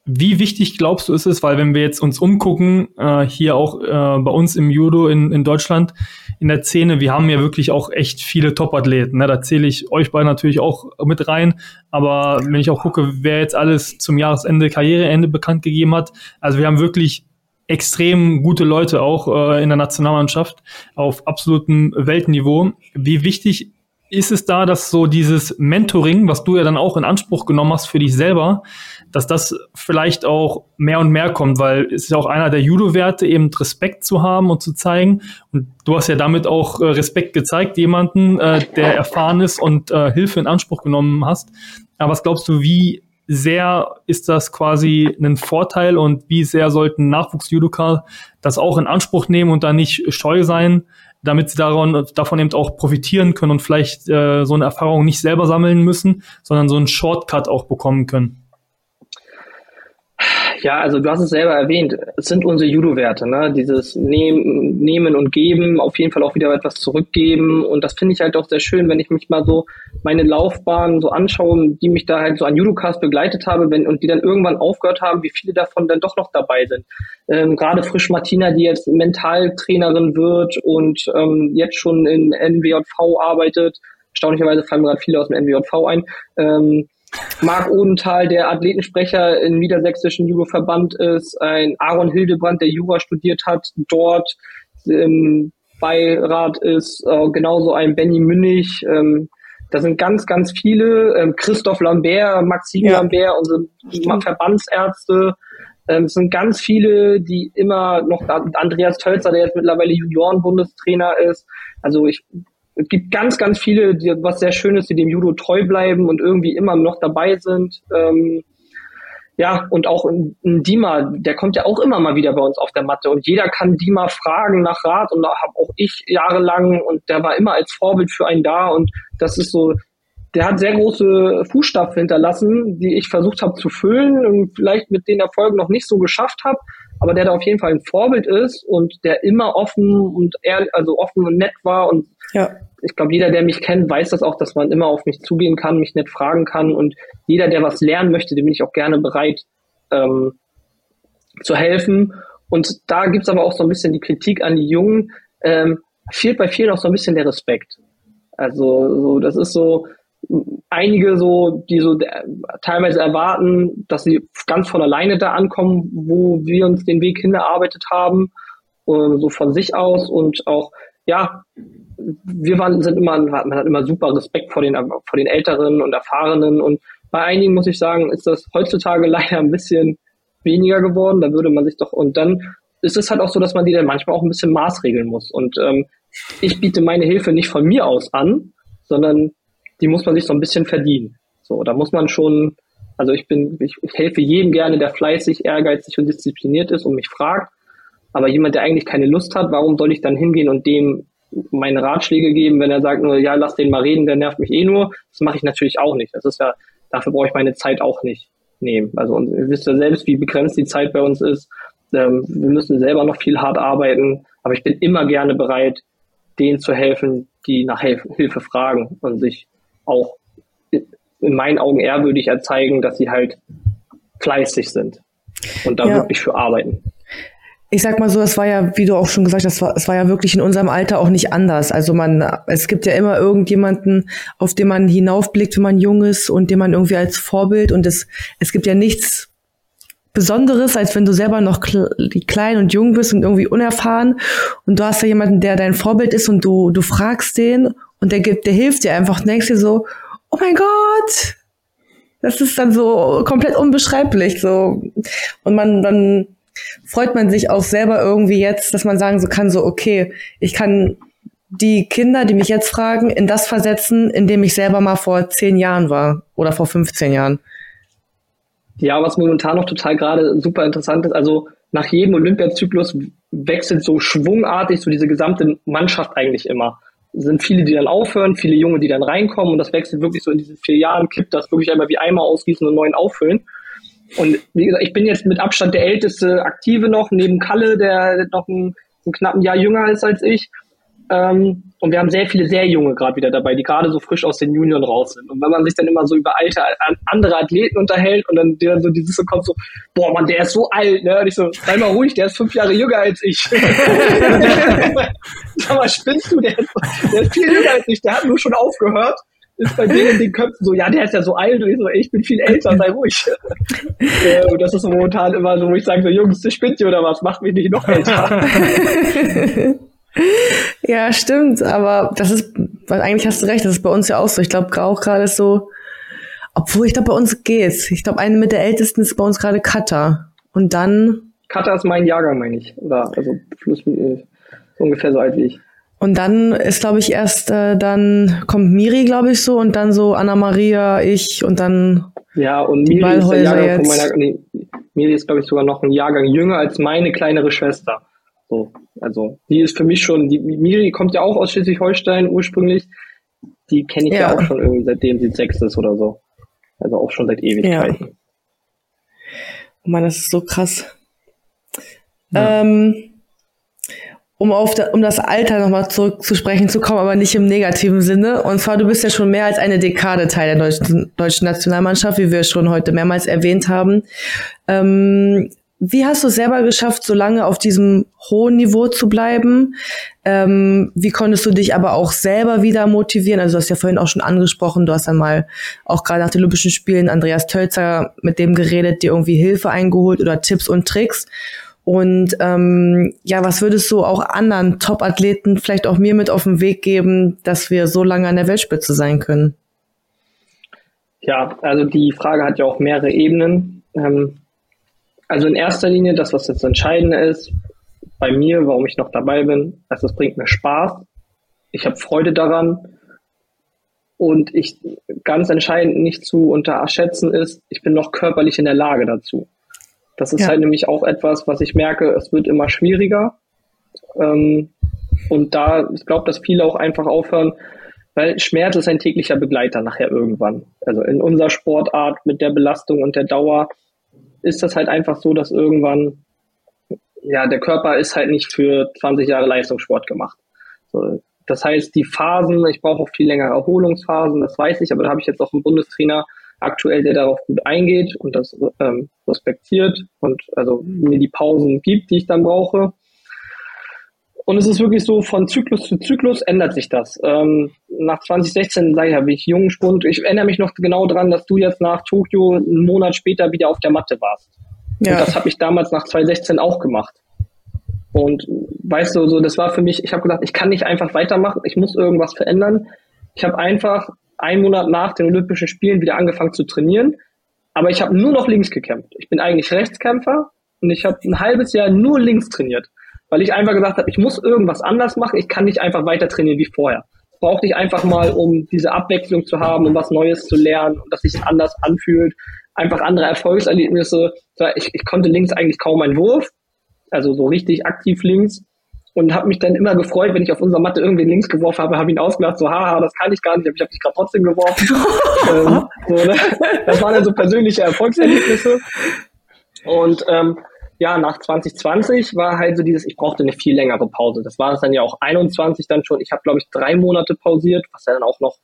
wie wichtig glaubst du ist es, weil wenn wir jetzt uns umgucken, äh, hier auch äh, bei uns im Judo in, in Deutschland, in der Szene, wir haben ja wirklich auch echt viele Top-Athleten. Ne? Da zähle ich euch beide natürlich auch mit rein. Aber wenn ich auch gucke, wer jetzt alles zum Jahresende, Karriereende bekannt gegeben hat, also wir haben wirklich extrem gute Leute auch äh, in der Nationalmannschaft auf absolutem Weltniveau. Wie wichtig ist es da, dass so dieses Mentoring, was du ja dann auch in Anspruch genommen hast für dich selber, dass das vielleicht auch mehr und mehr kommt, weil es ist ja auch einer der Judo-Werte, eben Respekt zu haben und zu zeigen. Und du hast ja damit auch äh, Respekt gezeigt, jemanden, äh, der erfahren ist und äh, Hilfe in Anspruch genommen hast. Aber was glaubst du, wie sehr ist das quasi ein Vorteil und wie sehr sollten Nachwuchs-Judoka das auch in Anspruch nehmen und da nicht scheu sein, damit sie daran, davon eben auch profitieren können und vielleicht äh, so eine Erfahrung nicht selber sammeln müssen, sondern so einen Shortcut auch bekommen können. Ja, also du hast es selber erwähnt, es sind unsere Judo-Werte, ne? Dieses Nehmen, Nehmen und Geben, auf jeden Fall auch wieder etwas zurückgeben. Und das finde ich halt auch sehr schön, wenn ich mich mal so meine Laufbahn so anschaue, die mich da halt so an Judocast begleitet habe, wenn und die dann irgendwann aufgehört haben, wie viele davon dann doch noch dabei sind. Ähm, Gerade frisch Martina, die jetzt Mentaltrainerin wird und ähm, jetzt schon in NWJV arbeitet. Erstaunlicherweise fallen mir gerade viele aus dem NWJV ein. Ähm, Marc Odenthal, der Athletensprecher im niedersächsischen Judo-Verband ist, ein Aaron Hildebrand, der Jura studiert hat, dort im Beirat ist, äh, genauso ein Benny Münnig, ähm, da sind ganz, ganz viele, ähm, Christoph Lambert, Maxime ja. Lambert, unsere Stimmt. Verbandsärzte, ähm, es sind ganz viele, die immer noch, Andreas Tölzer, der jetzt mittlerweile Junioren-Bundestrainer ist. Also ich es gibt ganz, ganz viele, die, was sehr schön ist, die dem Judo treu bleiben und irgendwie immer noch dabei sind. Ähm, ja, und auch ein, Dima, der kommt ja auch immer mal wieder bei uns auf der Matte und jeder kann Dima fragen nach Rat und da habe auch ich jahrelang und der war immer als Vorbild für einen da und das ist so, der hat sehr große Fußstapfen hinterlassen, die ich versucht habe zu füllen und vielleicht mit den Erfolgen noch nicht so geschafft habe, aber der da auf jeden Fall ein Vorbild ist und der immer offen und ehrlich, also offen und nett war und ja. Ich glaube, jeder, der mich kennt, weiß das auch, dass man immer auf mich zugehen kann, mich nett fragen kann und jeder, der was lernen möchte, dem bin ich auch gerne bereit ähm, zu helfen. Und da gibt's aber auch so ein bisschen die Kritik an die Jungen. Ähm, fehlt bei vielen auch so ein bisschen der Respekt. Also so, das ist so, einige so, die so teilweise erwarten, dass sie ganz von alleine da ankommen, wo wir uns den Weg hin erarbeitet haben, so von sich aus und auch, ja, wir waren, sind immer, man hat immer super Respekt vor den, vor den Älteren und Erfahrenen und bei einigen muss ich sagen, ist das heutzutage leider ein bisschen weniger geworden. Da würde man sich doch, und dann ist es halt auch so, dass man die dann manchmal auch ein bisschen maßregeln muss. Und ähm, ich biete meine Hilfe nicht von mir aus an, sondern die muss man sich so ein bisschen verdienen. So, da muss man schon, also ich bin, ich, ich helfe jedem gerne, der fleißig, ehrgeizig und diszipliniert ist und mich fragt. Aber jemand, der eigentlich keine Lust hat, warum soll ich dann hingehen und dem meine Ratschläge geben, wenn er sagt nur, ja, lass den mal reden, der nervt mich eh nur. Das mache ich natürlich auch nicht. Das ist ja, dafür brauche ich meine Zeit auch nicht nehmen. Also und ihr wisst ja selbst, wie begrenzt die Zeit bei uns ist. Ähm, wir müssen selber noch viel hart arbeiten, aber ich bin immer gerne bereit, denen zu helfen, die nach Hilfe fragen und sich auch in meinen Augen ehrwürdig erzeigen, dass sie halt fleißig sind und da ja. wirklich für arbeiten. Ich sag mal so, es war ja, wie du auch schon gesagt hast, es war, ja wirklich in unserem Alter auch nicht anders. Also man, es gibt ja immer irgendjemanden, auf den man hinaufblickt, wenn man jung ist und den man irgendwie als Vorbild und es, es gibt ja nichts Besonderes, als wenn du selber noch klein und jung bist und irgendwie unerfahren und du hast ja jemanden, der dein Vorbild ist und du, du fragst den und der gibt, der hilft dir einfach, denkst dir so, oh mein Gott, das ist dann so komplett unbeschreiblich, so. Und man, dann freut man sich auch selber irgendwie jetzt, dass man sagen so kann, so, okay, ich kann die Kinder, die mich jetzt fragen, in das versetzen, in dem ich selber mal vor zehn Jahren war oder vor 15 Jahren. Ja, was momentan noch total gerade super interessant ist, also nach jedem Olympiazyklus wechselt so schwungartig so diese gesamte Mannschaft eigentlich immer sind viele, die dann aufhören, viele Junge, die dann reinkommen und das wechselt wirklich so in diesen vier Jahren, kippt das wirklich einmal wie Eimer ausgießen und neuen auffüllen. Und wie gesagt, ich bin jetzt mit Abstand der älteste Aktive noch, neben Kalle, der noch ein, ein knappen Jahr jünger ist als ich. Ähm, und wir haben sehr viele sehr junge gerade wieder dabei, die gerade so frisch aus den Junioren raus sind. Und wenn man sich dann immer so über alte, andere Athleten unterhält und dann der so dieses so kommt so, boah Mann, der ist so alt, ne? Und ich so, sei mal ruhig, der ist fünf Jahre jünger als ich. Sag mal, spinnst du, der ist, der ist viel jünger als ich, der hat nur schon aufgehört ist bei denen in den Köpfen so, ja, der ist ja so alt und ich so, ey, ich bin viel älter, sei ruhig. äh, und das ist so momentan immer so, wo ich sage so, Jungs, das spinnt ihr oder was, macht mich nicht noch älter. ja, stimmt, aber das ist, weil eigentlich hast du recht, das ist bei uns ja auch so. Ich glaube auch gerade so, obwohl ich glaube, bei uns geht's. Ich glaube, eine mit der ältesten ist bei uns gerade Kata. Und dann. Kata ist mein Jahrgang, meine ich. Oder also plus äh, ungefähr so alt wie ich. Und dann ist, glaube ich, erst äh, dann kommt Miri, glaube ich, so und dann so Anna Maria, ich und dann. Ja, und Miri ist der Jahrgang jetzt. von meiner. Nee, Miri ist, glaube ich, sogar noch ein Jahrgang jünger als meine kleinere Schwester. So, also die ist für mich schon, die Miri kommt ja auch aus Schleswig-Holstein ursprünglich. Die kenne ich ja. ja. auch schon irgendwie seitdem sie sechs ist oder so. Also auch schon seit Ewigkeiten. Ja. Oh Mann, das ist so krass. Ja. Ähm, um auf da, um das Alter nochmal zurückzusprechen zu kommen, aber nicht im negativen Sinne. Und zwar, du bist ja schon mehr als eine Dekade Teil der deutschen, deutschen Nationalmannschaft, wie wir schon heute mehrmals erwähnt haben. Ähm, wie hast du es selber geschafft, so lange auf diesem hohen Niveau zu bleiben? Ähm, wie konntest du dich aber auch selber wieder motivieren? Also du hast ja vorhin auch schon angesprochen, du hast dann mal auch gerade nach den Olympischen Spielen Andreas Tölzer mit dem geredet, dir irgendwie Hilfe eingeholt oder Tipps und Tricks. Und ähm, ja, was würdest du auch anderen Top-Athleten, vielleicht auch mir mit auf den Weg geben, dass wir so lange an der Weltspitze sein können? Ja, also die Frage hat ja auch mehrere Ebenen. Ähm, also in erster Linie, das, was jetzt Entscheidende ist, bei mir, warum ich noch dabei bin, also es bringt mir Spaß. Ich habe Freude daran. Und ich ganz entscheidend nicht zu unterschätzen ist, ich bin noch körperlich in der Lage dazu. Das ist ja. halt nämlich auch etwas, was ich merke, es wird immer schwieriger. Ähm, und da, ich glaube, dass viele auch einfach aufhören, weil Schmerz ist ein täglicher Begleiter nachher irgendwann. Also in unserer Sportart mit der Belastung und der Dauer ist das halt einfach so, dass irgendwann, ja, der Körper ist halt nicht für 20 Jahre Leistungssport gemacht. So, das heißt, die Phasen, ich brauche auch viel längere Erholungsphasen, das weiß ich, aber da habe ich jetzt auch einen Bundestrainer, aktuell, der darauf gut eingeht und das ähm, respektiert und also mir die Pausen gibt, die ich dann brauche. Und es ist wirklich so, von Zyklus zu Zyklus ändert sich das. Ähm, nach 2016, sage ich, habe ich jungen Spund. Ich erinnere mich noch genau daran, dass du jetzt nach Tokio einen Monat später wieder auf der Matte warst. Ja. Und das habe ich damals nach 2016 auch gemacht. Und weißt du, so das war für mich, ich habe gesagt, ich kann nicht einfach weitermachen, ich muss irgendwas verändern. Ich habe einfach einen Monat nach den Olympischen Spielen wieder angefangen zu trainieren. Aber ich habe nur noch links gekämpft. Ich bin eigentlich Rechtskämpfer und ich habe ein halbes Jahr nur links trainiert, weil ich einfach gesagt habe, ich muss irgendwas anders machen. Ich kann nicht einfach weiter trainieren wie vorher. Brauchte ich einfach mal, um diese Abwechslung zu haben, um was Neues zu lernen und dass sich anders anfühlt. Einfach andere Erfolgserlebnisse. Ich, ich konnte links eigentlich kaum einen Wurf, also so richtig aktiv links und habe mich dann immer gefreut, wenn ich auf unserer Matte irgendwie links geworfen habe, habe ihn ausgelacht, so haha, das kann ich gar nicht, aber ich habe dich gerade trotzdem geworfen. ähm, so, ne? Das waren dann so persönliche Erfolgserlebnisse. Und ähm, ja, nach 2020 war halt so dieses, ich brauchte eine viel längere Pause. Das war es dann ja auch 21 dann schon. Ich habe, glaube ich, drei Monate pausiert, was ja dann auch noch,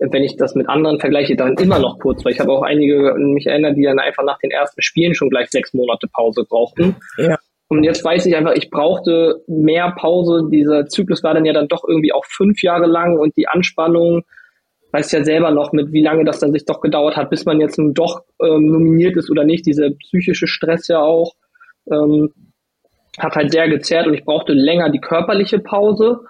wenn ich das mit anderen vergleiche, dann immer noch kurz, weil ich habe auch einige mich erinnert, die dann einfach nach den ersten Spielen schon gleich sechs Monate Pause brauchten. Ja. Und jetzt weiß ich einfach, ich brauchte mehr Pause. Dieser Zyklus war dann ja dann doch irgendwie auch fünf Jahre lang und die Anspannung, weiß ja selber noch, mit wie lange das dann sich doch gedauert hat, bis man jetzt nun doch ähm, nominiert ist oder nicht. Dieser psychische Stress ja auch ähm, hat halt sehr gezerrt und ich brauchte länger die körperliche Pause.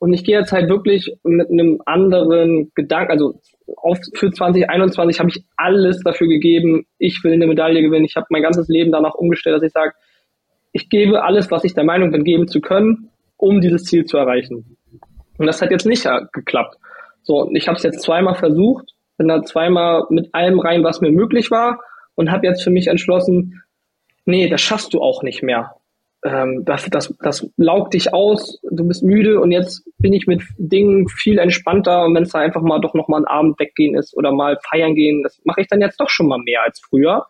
Und ich gehe jetzt halt wirklich mit einem anderen Gedanken, also auf, für 2021 habe ich alles dafür gegeben, ich will eine Medaille gewinnen. Ich habe mein ganzes Leben danach umgestellt, dass ich sage, ich gebe alles, was ich der Meinung bin, geben zu können, um dieses Ziel zu erreichen. Und das hat jetzt nicht geklappt. So, ich habe es jetzt zweimal versucht, bin da zweimal mit allem rein, was mir möglich war und habe jetzt für mich entschlossen, nee, das schaffst du auch nicht mehr. Ähm, das, das, das laugt dich aus, du bist müde und jetzt bin ich mit Dingen viel entspannter und wenn es da einfach mal doch nochmal ein Abend weggehen ist oder mal feiern gehen, das mache ich dann jetzt doch schon mal mehr als früher.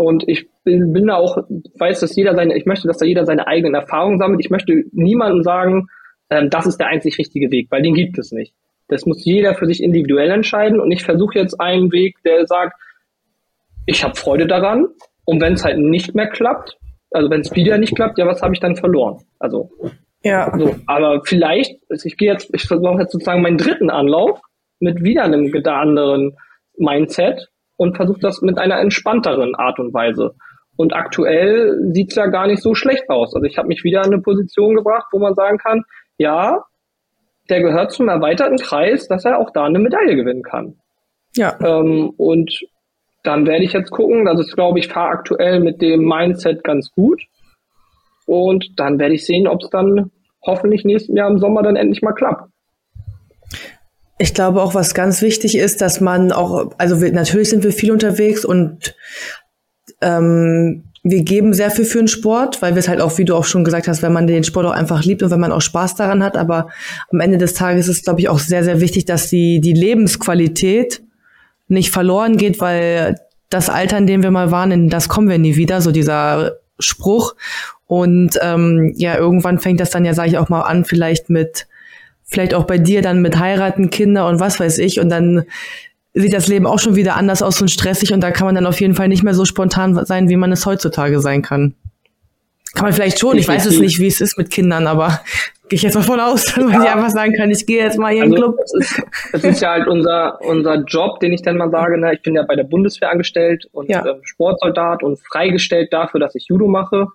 Und ich bin, bin da auch, weiß, dass jeder seine, ich möchte, dass da jeder seine eigenen Erfahrungen sammelt. Ich möchte niemandem sagen, ähm, das ist der einzig richtige Weg, weil den gibt es nicht. Das muss jeder für sich individuell entscheiden und ich versuche jetzt einen Weg, der sagt, ich habe Freude daran und wenn es halt nicht mehr klappt, also wenn es wieder nicht klappt, ja, was habe ich dann verloren? Also ja. So, aber vielleicht, also ich gehe jetzt, ich versuche jetzt sozusagen meinen dritten Anlauf mit wieder einem anderen Mindset und versuche das mit einer entspannteren Art und Weise. Und aktuell sieht's ja gar nicht so schlecht aus. Also ich habe mich wieder in eine Position gebracht, wo man sagen kann, ja, der gehört zum erweiterten Kreis, dass er auch da eine Medaille gewinnen kann. Ja. Ähm, und dann werde ich jetzt gucken, also ich glaube, ich fahre aktuell mit dem Mindset ganz gut. Und dann werde ich sehen, ob es dann hoffentlich nächstes Jahr im Sommer dann endlich mal klappt. Ich glaube auch, was ganz wichtig ist, dass man auch, also wir, natürlich sind wir viel unterwegs und ähm, wir geben sehr viel für den Sport, weil wir es halt auch, wie du auch schon gesagt hast, wenn man den Sport auch einfach liebt und wenn man auch Spaß daran hat. Aber am Ende des Tages ist, glaube ich, auch sehr, sehr wichtig, dass die, die Lebensqualität nicht verloren geht, weil das Alter, in dem wir mal waren, in das kommen wir nie wieder, so dieser Spruch. Und ähm, ja, irgendwann fängt das dann ja, sage ich auch mal an, vielleicht mit, vielleicht auch bei dir dann mit heiraten, Kinder und was weiß ich. Und dann sieht das Leben auch schon wieder anders aus und stressig und da kann man dann auf jeden Fall nicht mehr so spontan sein, wie man es heutzutage sein kann. Kann man vielleicht schon, ich weiß es nicht, wie es ist mit Kindern, aber gehe ich jetzt mal von aus, dass ja. man einfach sagen kann, ich gehe jetzt mal hier in den also, Club. Es ist, es ist ja halt unser, unser Job, den ich dann mal sage, ne? ich bin ja bei der Bundeswehr angestellt und ja. ähm, Sportsoldat und freigestellt dafür, dass ich Judo mache.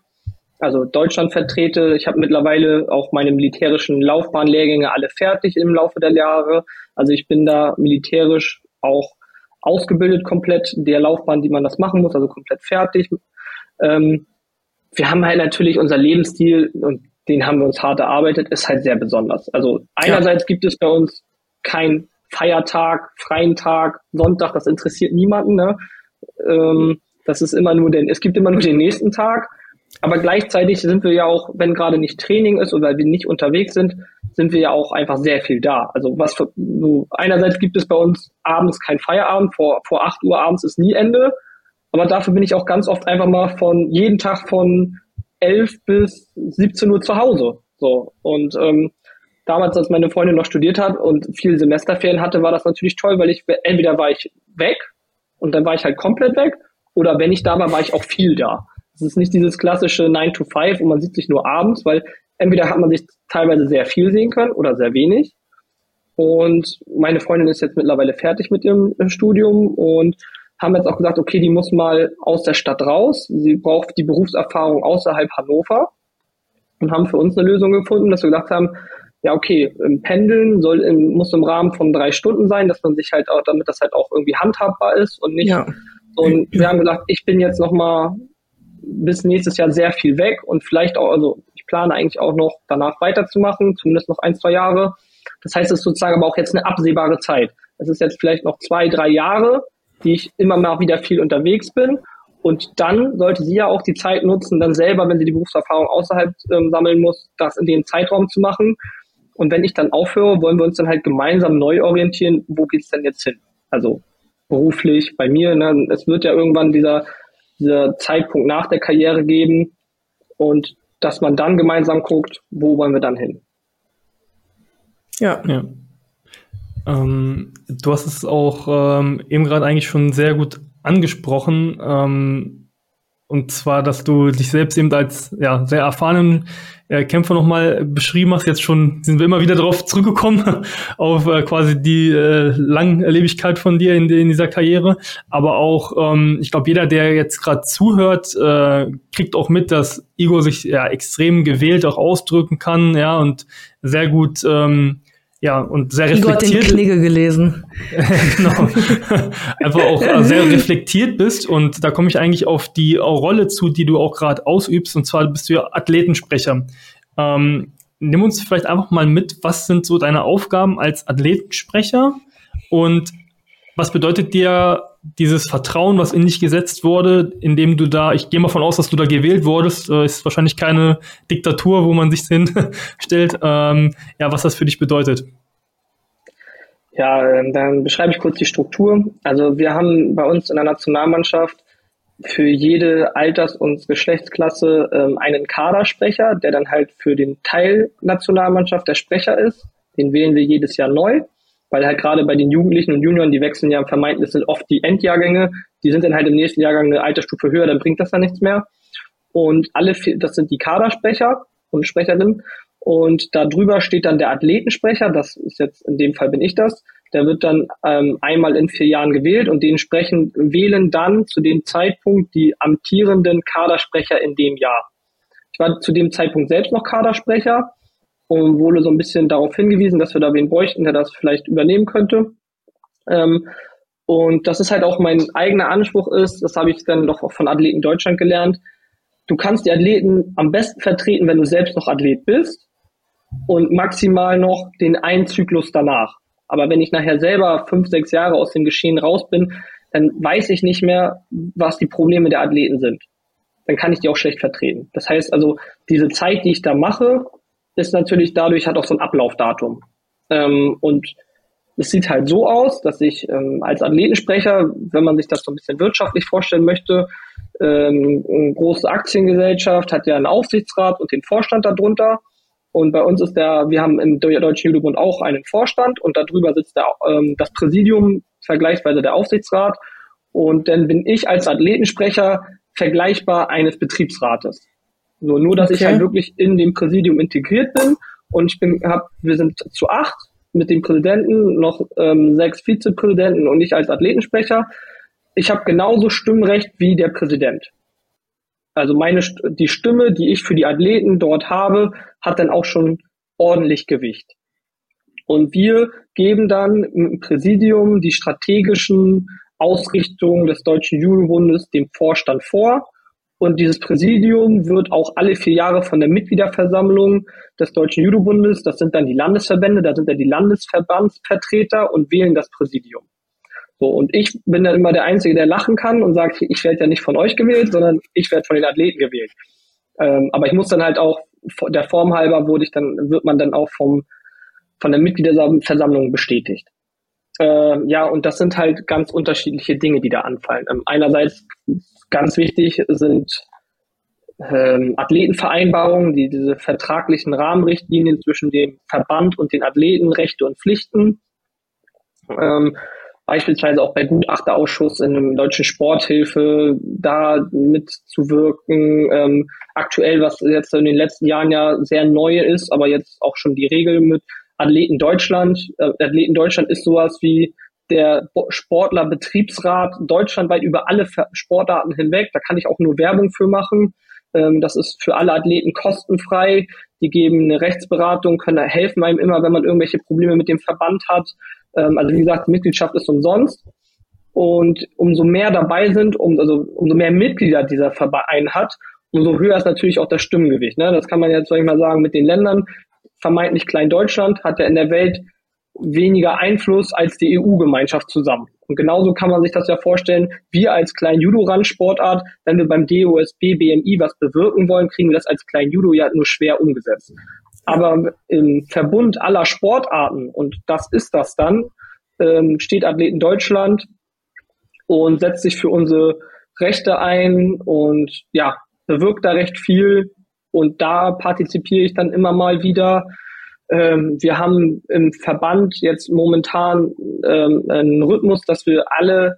Also Deutschland vertrete. Ich habe mittlerweile auch meine militärischen Laufbahnlehrgänge alle fertig im Laufe der Jahre. Also ich bin da militärisch auch ausgebildet komplett, der Laufbahn, die man das machen muss, also komplett fertig. Ähm, wir haben halt natürlich unser Lebensstil und den haben wir uns hart erarbeitet, ist halt sehr besonders. Also einerseits ja. gibt es bei uns kein Feiertag, freien Tag, Sonntag, das interessiert niemanden. Ne? Ähm, das ist immer nur den, es gibt immer nur den nächsten Tag. Aber gleichzeitig sind wir ja auch, wenn gerade nicht Training ist oder wir nicht unterwegs sind, sind wir ja auch einfach sehr viel da. Also was für, so einerseits gibt es bei uns abends kein Feierabend, vor, vor 8 Uhr abends ist nie Ende. Aber dafür bin ich auch ganz oft einfach mal von jeden Tag von 11 bis 17 Uhr zu Hause. So. Und ähm, damals, als meine Freundin noch studiert hat und viel Semesterferien hatte, war das natürlich toll, weil ich entweder war ich weg und dann war ich halt komplett weg, oder wenn ich da war, war ich auch viel da. Es ist nicht dieses klassische 9 to 5 und man sieht sich nur abends, weil entweder hat man sich teilweise sehr viel sehen können oder sehr wenig. Und meine Freundin ist jetzt mittlerweile fertig mit ihrem äh, Studium und haben jetzt auch gesagt, okay, die muss mal aus der Stadt raus. Sie braucht die Berufserfahrung außerhalb Hannover und haben für uns eine Lösung gefunden, dass wir gesagt haben, ja, okay, Pendeln soll im, muss im Rahmen von drei Stunden sein, dass man sich halt auch, damit das halt auch irgendwie handhabbar ist und nicht. Ja. Und wir haben gesagt, ich bin jetzt nochmal bis nächstes Jahr sehr viel weg und vielleicht auch, also ich plane eigentlich auch noch danach weiterzumachen, zumindest noch ein, zwei Jahre. Das heißt, es ist sozusagen aber auch jetzt eine absehbare Zeit. Es ist jetzt vielleicht noch zwei, drei Jahre, die ich immer mal wieder viel unterwegs bin. Und dann sollte sie ja auch die Zeit nutzen, dann selber, wenn sie die Berufserfahrung außerhalb ähm, sammeln muss, das in dem Zeitraum zu machen. Und wenn ich dann aufhöre, wollen wir uns dann halt gemeinsam neu orientieren, wo geht's denn jetzt hin? Also beruflich, bei mir, ne, es wird ja irgendwann dieser dieser Zeitpunkt nach der Karriere geben und dass man dann gemeinsam guckt, wo wollen wir dann hin. Ja. ja. Ähm, du hast es auch ähm, eben gerade eigentlich schon sehr gut angesprochen. Ähm, und zwar, dass du dich selbst eben als ja, sehr erfahrenen äh, Kämpfer nochmal beschrieben hast. Jetzt schon sind wir immer wieder darauf zurückgekommen, auf äh, quasi die äh, Langlebigkeit von dir in, in dieser Karriere. Aber auch, ähm, ich glaube, jeder, der jetzt gerade zuhört, äh, kriegt auch mit, dass Igor sich ja extrem gewählt auch ausdrücken kann, ja, und sehr gut ähm, ja, und sehr reflektiert. Igor hat den Knigge gelesen. genau. Einfach auch äh, sehr reflektiert bist. Und da komme ich eigentlich auf die Rolle zu, die du auch gerade ausübst. Und zwar bist du ja Athletensprecher. Ähm, nimm uns vielleicht einfach mal mit, was sind so deine Aufgaben als Athletensprecher? Und was bedeutet dir dieses Vertrauen, was in dich gesetzt wurde, indem du da, ich gehe mal von aus, dass du da gewählt wurdest, äh, ist wahrscheinlich keine Diktatur, wo man sich hinstellt, ähm, ja, was das für dich bedeutet. Ja, ähm, dann beschreibe ich kurz die Struktur. Also wir haben bei uns in der Nationalmannschaft für jede Alters- und Geschlechtsklasse ähm, einen Kadersprecher, der dann halt für den Teil Nationalmannschaft der Sprecher ist. Den wählen wir jedes Jahr neu, weil halt gerade bei den Jugendlichen und Junioren, die wechseln ja vermeintlich, sind oft die Endjahrgänge, die sind dann halt im nächsten Jahrgang eine Altersstufe höher, dann bringt das dann nichts mehr. Und alle, das sind die Kadersprecher und Sprecherinnen. Und da drüber steht dann der Athletensprecher, das ist jetzt, in dem Fall bin ich das. Der wird dann ähm, einmal in vier Jahren gewählt und dementsprechend wählen dann zu dem Zeitpunkt die amtierenden Kadersprecher in dem Jahr. Ich war zu dem Zeitpunkt selbst noch Kadersprecher und wurde so ein bisschen darauf hingewiesen, dass wir da wen bräuchten, der das vielleicht übernehmen könnte. Ähm, und das ist halt auch mein eigener Anspruch ist, das habe ich dann doch auch von Athleten Deutschland gelernt. Du kannst die Athleten am besten vertreten, wenn du selbst noch Athlet bist und maximal noch den einen Zyklus danach. Aber wenn ich nachher selber fünf, sechs Jahre aus dem Geschehen raus bin, dann weiß ich nicht mehr, was die Probleme der Athleten sind. Dann kann ich die auch schlecht vertreten. Das heißt also, diese Zeit, die ich da mache, ist natürlich dadurch hat auch so ein Ablaufdatum. Ähm, und es sieht halt so aus, dass ich ähm, als Athletensprecher, wenn man sich das so ein bisschen wirtschaftlich vorstellen möchte, ähm, eine große Aktiengesellschaft hat ja einen Aufsichtsrat und den Vorstand darunter. Und bei uns ist der, wir haben im Deutschen Judobund auch einen Vorstand und darüber sitzt der, ähm, das Präsidium, vergleichsweise der Aufsichtsrat. Und dann bin ich als Athletensprecher vergleichbar eines Betriebsrates. So, nur, dass okay. ich halt wirklich in dem Präsidium integriert bin und ich bin, hab, wir sind zu acht mit dem Präsidenten, noch ähm, sechs Vizepräsidenten und ich als Athletensprecher. Ich habe genauso Stimmrecht wie der Präsident. Also meine die Stimme, die ich für die Athleten dort habe, hat dann auch schon ordentlich Gewicht. Und wir geben dann im Präsidium die strategischen Ausrichtungen des Deutschen Judobundes dem Vorstand vor und dieses Präsidium wird auch alle vier Jahre von der Mitgliederversammlung des Deutschen Judobundes, das sind dann die Landesverbände, da sind dann die Landesverbandsvertreter und wählen das Präsidium. So, und ich bin dann immer der Einzige, der lachen kann und sagt, ich werde ja nicht von euch gewählt, sondern ich werde von den Athleten gewählt. Ähm, aber ich muss dann halt auch, der Form halber wurde ich dann, wird man dann auch vom, von der Mitgliederversammlung bestätigt. Ähm, ja, und das sind halt ganz unterschiedliche Dinge, die da anfallen. Ähm, einerseits Ganz wichtig sind ähm, Athletenvereinbarungen, die diese vertraglichen Rahmenrichtlinien zwischen dem Verband und den Athleten, Rechte und Pflichten. Ähm, beispielsweise auch bei Gutachterausschuss in einem deutschen Sporthilfe da mitzuwirken. Ähm, aktuell, was jetzt in den letzten Jahren ja sehr neu ist, aber jetzt auch schon die Regel mit Athleten Deutschland. Äh, Athleten Deutschland ist sowas wie der Sportlerbetriebsrat deutschlandweit über alle Sportarten hinweg. Da kann ich auch nur Werbung für machen. Ähm, das ist für alle Athleten kostenfrei. Die geben eine Rechtsberatung, können helfen einem immer, wenn man irgendwelche Probleme mit dem Verband hat. Ähm, also wie gesagt, Mitgliedschaft ist umsonst. Und umso mehr dabei sind, um, also umso mehr Mitglieder dieser Verein hat, umso höher ist natürlich auch das Stimmgewicht. Ne? Das kann man jetzt, soll ich mal sagen, mit den Ländern. Vermeintlich Klein Deutschland hat ja in der Welt weniger Einfluss als die EU-Gemeinschaft zusammen. Und genauso kann man sich das ja vorstellen, wir als kleinen Judo-Randsportart, wenn wir beim DOSB, BMI was bewirken wollen, kriegen wir das als kleinen Judo ja nur schwer umgesetzt. Aber im Verbund aller Sportarten, und das ist das dann, ähm, steht Athleten Deutschland und setzt sich für unsere Rechte ein und ja, bewirkt da recht viel. Und da partizipiere ich dann immer mal wieder ähm, wir haben im Verband jetzt momentan ähm, einen Rhythmus, dass wir alle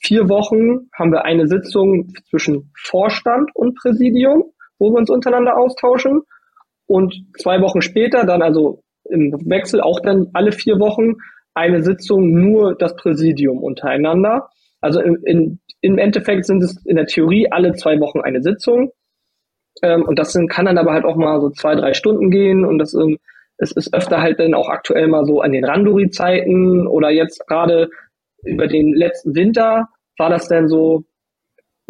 vier Wochen haben wir eine Sitzung zwischen Vorstand und Präsidium, wo wir uns untereinander austauschen. Und zwei Wochen später, dann also im Wechsel auch dann alle vier Wochen, eine Sitzung nur das Präsidium untereinander. Also in, in, im Endeffekt sind es in der Theorie alle zwei Wochen eine Sitzung. Ähm, und das sind, kann dann aber halt auch mal so zwei, drei Stunden gehen und das ähm, es ist öfter halt dann auch aktuell mal so an den Randori-Zeiten oder jetzt gerade über den letzten Winter war das dann so,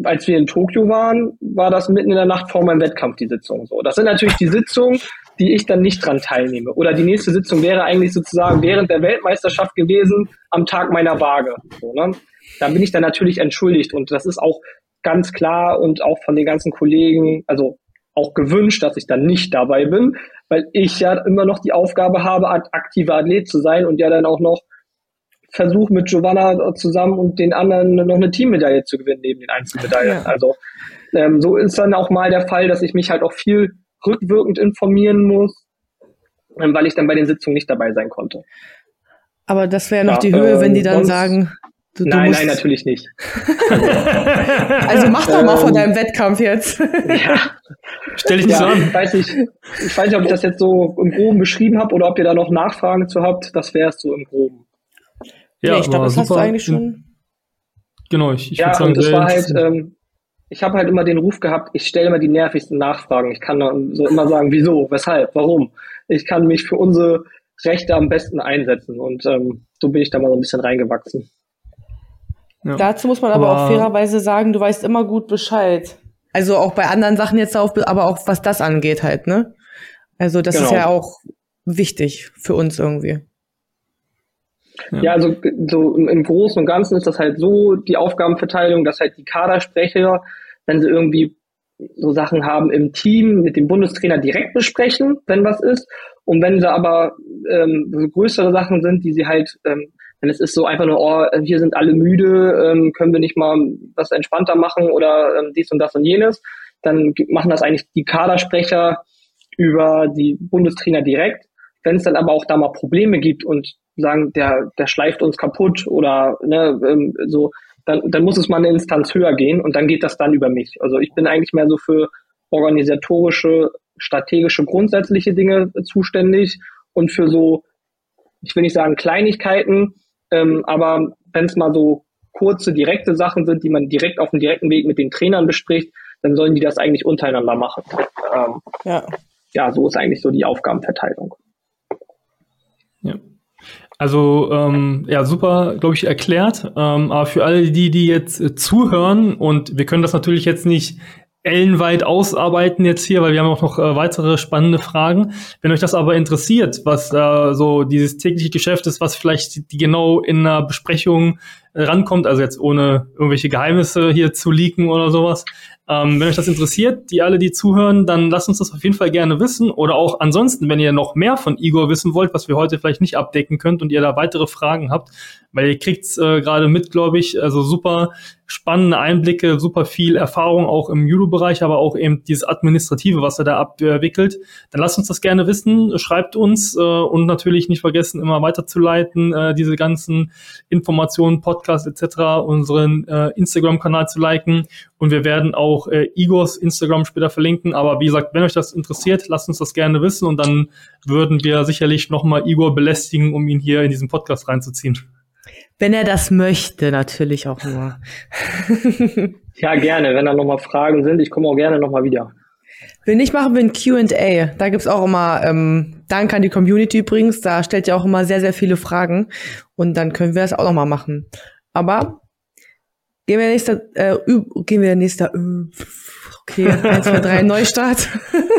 als wir in Tokio waren, war das mitten in der Nacht vor meinem Wettkampf die Sitzung. So, das sind natürlich die Sitzungen, die ich dann nicht dran teilnehme. Oder die nächste Sitzung wäre eigentlich sozusagen während der Weltmeisterschaft gewesen, am Tag meiner Waage. So, ne? Da bin ich dann natürlich entschuldigt und das ist auch ganz klar und auch von den ganzen Kollegen, also auch gewünscht, dass ich dann nicht dabei bin, weil ich ja immer noch die Aufgabe habe, aktiver Athlet zu sein und ja dann auch noch versuche mit Giovanna zusammen und den anderen noch eine Teammedaille zu gewinnen neben den Einzelmedaillen. Ja. Also ähm, so ist dann auch mal der Fall, dass ich mich halt auch viel rückwirkend informieren muss, ähm, weil ich dann bei den Sitzungen nicht dabei sein konnte. Aber das wäre noch ja, die Höhe, wenn die dann sonst, sagen, Du, du nein, nein, natürlich nicht. also mach doch mal von deinem Wettkampf jetzt. ja. Stell dich nicht ja, so an. Weiß ich, ich weiß nicht, ob ich das jetzt so im Groben beschrieben habe oder ob ihr da noch Nachfragen zu habt. Das wäre es so im Groben. Ja, nee, ich glaube, das hast du eigentlich schon. Genau, ich, ich ja, sagen, und das war halt, ähm, ich habe halt immer den Ruf gehabt, ich stelle immer die nervigsten Nachfragen. Ich kann dann so immer sagen, wieso, weshalb, warum. Ich kann mich für unsere Rechte am besten einsetzen und ähm, so bin ich da mal so ein bisschen reingewachsen. Ja. Dazu muss man aber, aber, auch fairerweise sagen, du weißt immer gut Bescheid. Also auch bei anderen Sachen jetzt auf, aber auch was das angeht halt, ne? Also das genau. ist ja auch wichtig für uns irgendwie. Ja, ja also so im Großen und Ganzen ist das halt so die Aufgabenverteilung, dass halt die Kadersprecher, wenn sie irgendwie so Sachen haben im Team mit dem Bundestrainer direkt besprechen, wenn was ist. Und wenn sie aber ähm, so größere Sachen sind, die sie halt ähm, wenn es ist so einfach nur, oh, wir sind alle müde, ähm, können wir nicht mal was entspannter machen oder ähm, dies und das und jenes, dann machen das eigentlich die Kadersprecher über die Bundestrainer direkt. Wenn es dann aber auch da mal Probleme gibt und sagen, der, der schleift uns kaputt oder ne, ähm, so, dann, dann muss es mal eine Instanz höher gehen und dann geht das dann über mich. Also ich bin eigentlich mehr so für organisatorische, strategische, grundsätzliche Dinge zuständig und für so, ich will nicht sagen Kleinigkeiten, ähm, aber wenn es mal so kurze, direkte Sachen sind, die man direkt auf dem direkten Weg mit den Trainern bespricht, dann sollen die das eigentlich untereinander machen. Ähm, ja. ja, so ist eigentlich so die Aufgabenverteilung. Ja. Also ähm, ja, super, glaube ich, erklärt. Ähm, aber für alle die, die jetzt äh, zuhören und wir können das natürlich jetzt nicht ellenweit ausarbeiten jetzt hier, weil wir haben auch noch äh, weitere spannende Fragen. Wenn euch das aber interessiert, was äh, so dieses tägliche Geschäft ist, was vielleicht die genau in einer Besprechung äh, rankommt, also jetzt ohne irgendwelche Geheimnisse hier zu leaken oder sowas, ähm, wenn euch das interessiert, die alle, die zuhören, dann lasst uns das auf jeden Fall gerne wissen. Oder auch ansonsten, wenn ihr noch mehr von Igor wissen wollt, was wir heute vielleicht nicht abdecken könnt und ihr da weitere Fragen habt, weil ihr kriegt's äh, gerade mit, glaube ich, also super spannende Einblicke, super viel Erfahrung auch im Judo-Bereich, aber auch eben dieses Administrative, was er da abwickelt. Dann lasst uns das gerne wissen, schreibt uns äh, und natürlich nicht vergessen, immer weiterzuleiten, äh, diese ganzen Informationen, Podcasts etc., unseren äh, Instagram-Kanal zu liken und wir werden auch äh, Igors Instagram später verlinken. Aber wie gesagt, wenn euch das interessiert, lasst uns das gerne wissen und dann würden wir sicherlich nochmal Igor belästigen, um ihn hier in diesen Podcast reinzuziehen. Wenn er das möchte, natürlich auch nur. ja, gerne. Wenn da nochmal Fragen sind, ich komme auch gerne nochmal wieder. Wenn nicht, machen wir ein Q&A. Da gibt's auch immer, ähm, Dank an die Community übrigens, da stellt ihr auch immer sehr, sehr viele Fragen. Und dann können wir das auch nochmal machen. Aber gehen wir nächster, äh, gehen wir nächster, äh, okay, 1, 2, 3, Neustart.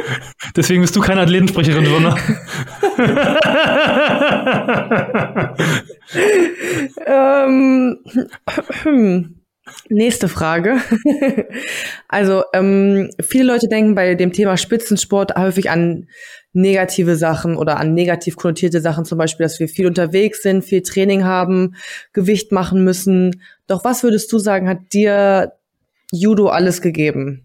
Deswegen bist du keine Athletensprecherin, Wunde. ähm, nächste Frage. also ähm, viele Leute denken bei dem Thema Spitzensport häufig an negative Sachen oder an negativ konnotierte Sachen, zum Beispiel, dass wir viel unterwegs sind, viel Training haben, Gewicht machen müssen. Doch was würdest du sagen, hat dir Judo alles gegeben?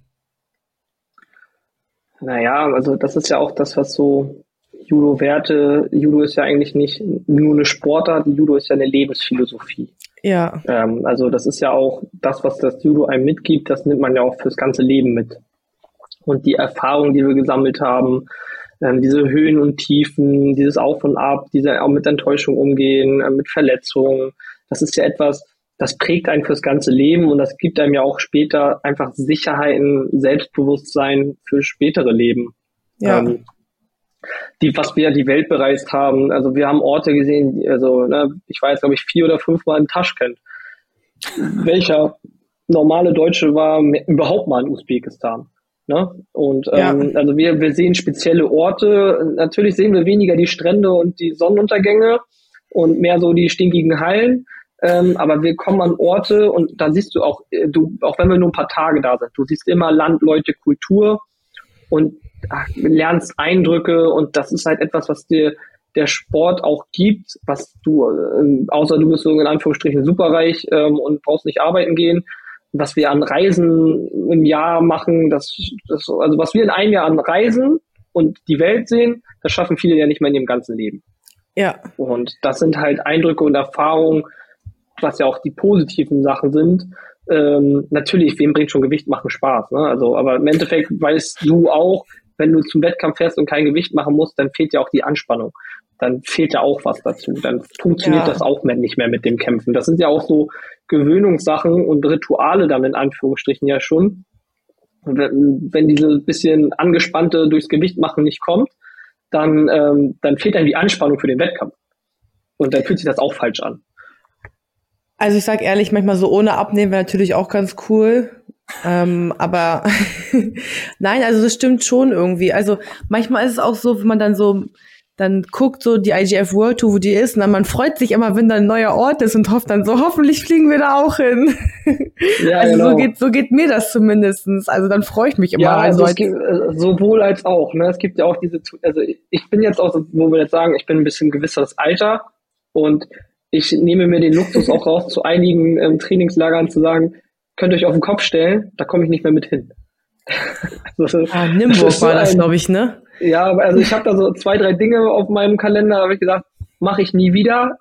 Naja, also das ist ja auch das, was so Judo-Werte, Judo ist ja eigentlich nicht nur eine Sportart, Judo ist ja eine Lebensphilosophie. Ja. Ähm, also das ist ja auch das, was das Judo einem mitgibt, das nimmt man ja auch fürs ganze Leben mit. Und die Erfahrungen, die wir gesammelt haben, ähm, diese Höhen und Tiefen, dieses Auf und Ab, diese auch mit Enttäuschung umgehen, äh, mit Verletzungen, das ist ja etwas, das prägt einen fürs ganze Leben und das gibt einem ja auch später einfach Sicherheiten, Selbstbewusstsein für spätere Leben. Ja. Ähm, die, was wir die Welt bereist haben. Also wir haben Orte gesehen, also ne, ich weiß, glaube ich, vier oder fünfmal in Taschkent. Welcher normale Deutsche war überhaupt mal in Usbekistan? Ne? Und ähm, ja. also wir, wir sehen spezielle Orte. Natürlich sehen wir weniger die Strände und die Sonnenuntergänge und mehr so die stinkigen Hallen. Ähm, aber wir kommen an Orte und da siehst du auch, äh, du, auch wenn wir nur ein paar Tage da sind, du siehst immer Land, Leute, Kultur und ach, lernst Eindrücke und das ist halt etwas, was dir der Sport auch gibt, was du, äh, außer du bist so in Anführungsstrichen superreich ähm, und brauchst nicht arbeiten gehen, was wir an Reisen im Jahr machen, das, das, also was wir in einem Jahr an Reisen und die Welt sehen, das schaffen viele ja nicht mehr in ihrem ganzen Leben. Ja. Und das sind halt Eindrücke und Erfahrungen, was ja auch die positiven Sachen sind. Ähm, natürlich, wem bringt schon Gewicht machen Spaß, ne? Also, aber im Endeffekt weißt du auch, wenn du zum Wettkampf fährst und kein Gewicht machen musst, dann fehlt ja auch die Anspannung. Dann fehlt ja auch was dazu. Dann funktioniert ja. das auch nicht mehr mit dem Kämpfen. Das sind ja auch so Gewöhnungssachen und Rituale dann in Anführungsstrichen ja schon. Wenn, wenn diese bisschen angespannte durchs Gewicht machen nicht kommt, dann, ähm, dann fehlt dann die Anspannung für den Wettkampf. Und dann fühlt sich das auch falsch an. Also ich sag ehrlich, manchmal so ohne Abnehmen wäre natürlich auch ganz cool. Ähm, aber nein, also das stimmt schon irgendwie. Also manchmal ist es auch so, wenn man dann so dann guckt so die IGF World Tour, wo die ist, und dann man freut sich immer, wenn da ein neuer Ort ist und hofft dann so, hoffentlich fliegen wir da auch hin. Ja, also genau. so geht so geht mir das zumindestens. Also dann freue ich mich immer. Ja, also, gibt, äh, sowohl als auch. Ne? Es gibt ja auch diese, also ich bin jetzt auch, wo wir jetzt sagen, ich bin ein bisschen gewisseres Alter und ich nehme mir den Luxus auch raus, zu einigen ähm, Trainingslagern zu sagen, könnt ihr euch auf den Kopf stellen, da komme ich nicht mehr mit hin. also, ah, Nimburg war das, glaube ich, ne? Ja, also ich habe da so zwei, drei Dinge auf meinem Kalender, habe ich gesagt, mache ich nie wieder,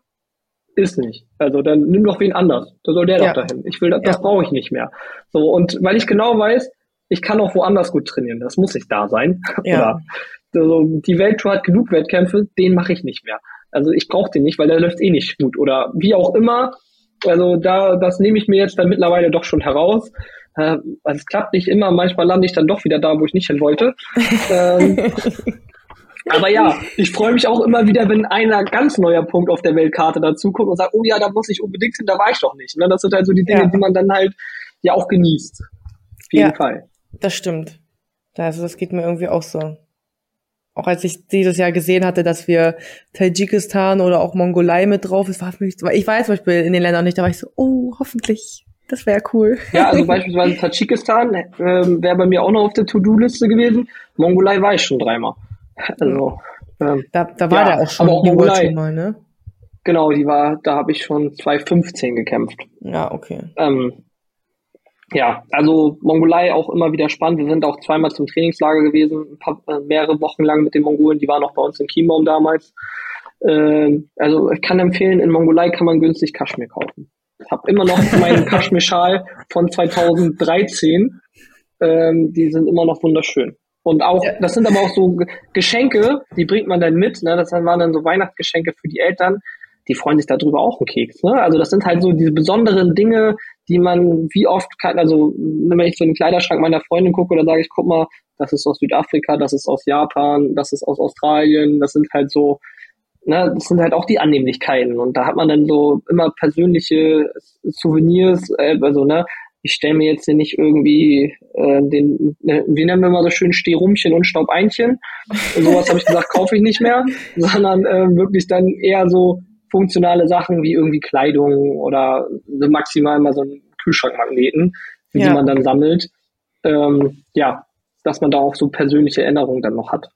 ist nicht. Also dann nimm doch wen anders. Da soll der ja. doch dahin. Ich will, das, das brauche ich nicht mehr. So, und weil ich genau weiß, ich kann auch woanders gut trainieren. Das muss nicht da sein. Ja. Oder also die Welttour hat genug Wettkämpfe, den mache ich nicht mehr. Also ich brauche den nicht, weil der läuft eh nicht gut. Oder wie auch immer. Also da, das nehme ich mir jetzt dann mittlerweile doch schon heraus. Äh, also es klappt nicht immer, manchmal lande ich dann doch wieder da, wo ich nicht hin wollte. ähm, aber ja, ich freue mich auch immer wieder, wenn einer ganz neuer Punkt auf der Weltkarte dazu kommt und sagt, oh ja, da muss ich unbedingt hin, da war ich doch nicht. Ne? Das sind halt so die Dinge, ja. die man dann halt ja auch genießt. Auf jeden ja, Fall. Das stimmt. Also das geht mir irgendwie auch so. Auch als ich dieses Jahr gesehen hatte, dass wir Tadschikistan oder auch Mongolei mit drauf ist, war für mich, ich war jetzt zum Beispiel in den Ländern nicht, da war ich so, oh, hoffentlich. Das wäre cool. Ja, also beispielsweise Tadschikistan äh, wäre bei mir auch noch auf der To-Do-Liste gewesen. Mongolei war ich schon dreimal. Also, ähm, da, da war ja, der auch schon, aber auch Mongolei, mal, ne? Genau, die war, da habe ich schon 2015 gekämpft. Ja, okay. Ähm, ja, also Mongolei auch immer wieder spannend. Wir sind auch zweimal zum Trainingslager gewesen, paar, äh, mehrere Wochen lang mit den Mongolen. Die waren auch bei uns in Chiembaum damals. Ähm, also ich kann empfehlen, in Mongolei kann man günstig Kaschmir kaufen. Ich habe immer noch meinen Kaschmir-Schal von 2013. Ähm, die sind immer noch wunderschön. Und auch, das sind aber auch so Geschenke, die bringt man dann mit. Ne? Das waren dann so Weihnachtsgeschenke für die Eltern. Die freuen sich darüber auch einen Keks. Ne? Also das sind halt so diese besonderen Dinge, die man wie oft kann, also wenn ich so in den Kleiderschrank meiner Freundin gucke, dann sage ich, guck mal, das ist aus Südafrika, das ist aus Japan, das ist aus Australien, das sind halt so, ne, das sind halt auch die Annehmlichkeiten. Und da hat man dann so immer persönliche Souvenirs, äh, also ne, ich stelle mir jetzt hier nicht irgendwie äh, den, ne, wie nennen wir mal so schön, Stehrumchen und Staubeinchen. Und sowas habe ich gesagt, kaufe ich nicht mehr, sondern äh, wirklich dann eher so funktionale Sachen wie irgendwie Kleidung oder maximal mal so einen Kühlschrankmagneten, ja. die man dann sammelt. Ähm, ja, dass man da auch so persönliche Erinnerungen dann noch hat.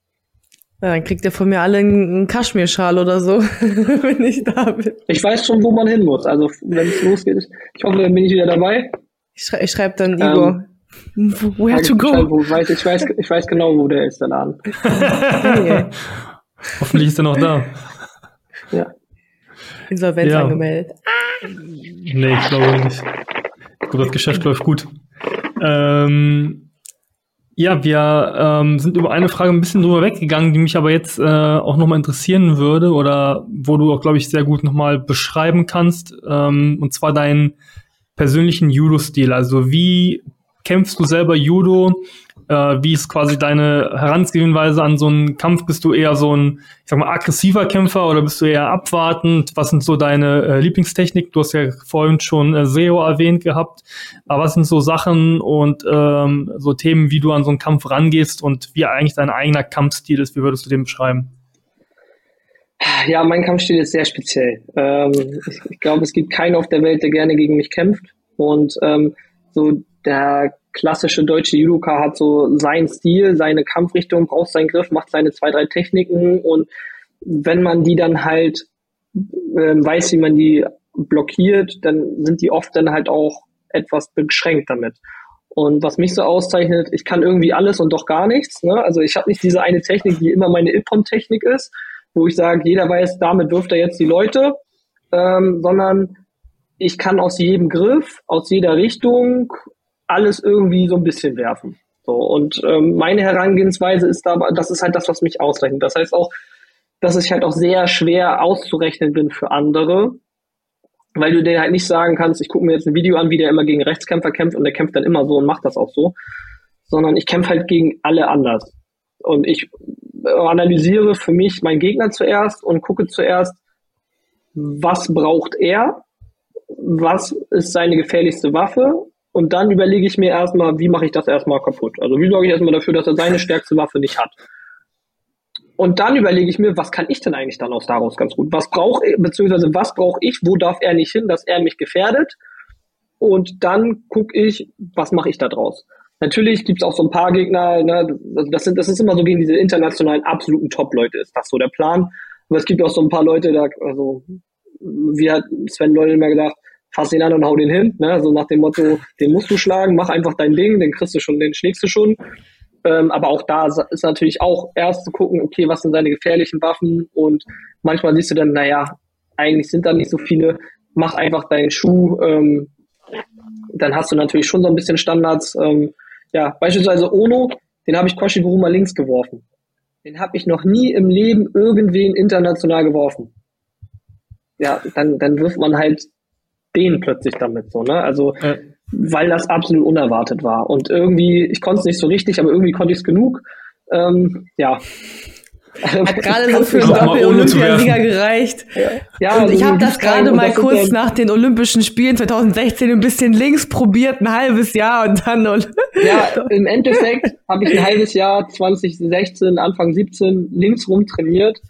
Ja, dann kriegt ihr von mir alle einen Kaschmirschal oder so, wenn ich da bin. Ich weiß schon, wo man hin muss. Also, wenn es losgeht, ich hoffe, dann bin ich wieder dabei. Ich, schrei ich schreibe dann Igor. Ähm, Where to go? Wo, weiß, ich, weiß, ich weiß genau, wo der ist, der Laden. Hoffentlich ist er noch da. Ja. Insolvenz ja. angemeldet. Nee, ich glaube nicht. Gut, das Geschäft läuft gut. Ähm, ja, wir ähm, sind über eine Frage ein bisschen drüber weggegangen, die mich aber jetzt äh, auch nochmal interessieren würde oder wo du auch, glaube ich, sehr gut nochmal beschreiben kannst. Ähm, und zwar deinen persönlichen Judo-Stil. Also wie kämpfst du selber Judo? Äh, wie ist quasi deine Herangehensweise an so einen Kampf? Bist du eher so ein, ich sag mal, aggressiver Kämpfer oder bist du eher abwartend? Was sind so deine äh, Lieblingstechniken? Du hast ja vorhin schon äh, SEO erwähnt gehabt. Aber was sind so Sachen und ähm, so Themen, wie du an so einen Kampf rangehst und wie eigentlich dein eigener Kampfstil ist? Wie würdest du den beschreiben? Ja, mein Kampfstil ist sehr speziell. Ähm, ich, ich glaube, es gibt keinen auf der Welt, der gerne gegen mich kämpft. Und ähm, so der klassische deutsche Judoka hat so seinen Stil, seine Kampfrichtung, braucht seinen Griff, macht seine zwei, drei Techniken und wenn man die dann halt äh, weiß, wie man die blockiert, dann sind die oft dann halt auch etwas beschränkt damit. Und was mich so auszeichnet, ich kann irgendwie alles und doch gar nichts. Ne? Also ich habe nicht diese eine Technik, die immer meine Ippon-Technik ist, wo ich sage, jeder weiß, damit wirft er jetzt die Leute, ähm, sondern ich kann aus jedem Griff, aus jeder Richtung alles irgendwie so ein bisschen werfen. So, und ähm, meine Herangehensweise ist aber, das ist halt das, was mich ausrechnet. Das heißt auch, dass ich halt auch sehr schwer auszurechnen bin für andere, weil du dir halt nicht sagen kannst, ich gucke mir jetzt ein Video an, wie der immer gegen Rechtskämpfer kämpft und der kämpft dann immer so und macht das auch so, sondern ich kämpfe halt gegen alle anders. Und ich analysiere für mich meinen Gegner zuerst und gucke zuerst, was braucht er, was ist seine gefährlichste Waffe und dann überlege ich mir erstmal, wie mache ich das erstmal kaputt. Also wie sorge ich erstmal dafür, dass er seine stärkste Waffe nicht hat. Und dann überlege ich mir, was kann ich denn eigentlich dann aus daraus ganz gut? Was brauche beziehungsweise was brauche ich, wo darf er nicht hin, dass er mich gefährdet? Und dann gucke ich, was mache ich da draus? Natürlich gibt es auch so ein paar Gegner, ne, also das, sind, das ist immer so gegen diese internationalen absoluten Top-Leute, ist das so der Plan. Aber es gibt auch so ein paar Leute, da, also wie hat Sven Leute immer gedacht, fass ihn an und hau den hin, ne? so nach dem Motto, den musst du schlagen, mach einfach dein Ding, den kriegst du schon, den schlägst du schon. Ähm, aber auch da ist natürlich auch erst zu gucken, okay, was sind seine gefährlichen Waffen und manchmal siehst du dann, naja, eigentlich sind da nicht so viele, mach einfach deinen Schuh, ähm, dann hast du natürlich schon so ein bisschen Standards. Ähm, ja, beispielsweise Ono, den habe ich Koshi Buruma links geworfen. Den habe ich noch nie im Leben irgendwen international geworfen. Ja, dann, dann wirft man halt den plötzlich damit so, ne? Also ja weil das absolut unerwartet war. Und irgendwie, ich konnte es nicht so richtig, aber irgendwie konnte ich es genug. Ähm, ja. Hat gerade so für einen Doppel-Olympiasieger gereicht. Ja, ja und ich habe das gerade mal kurz nach den Olympischen Spielen 2016 ein bisschen links probiert, ein halbes Jahr und dann. ja, im Endeffekt habe ich ein halbes Jahr 2016, Anfang 17 links rum trainiert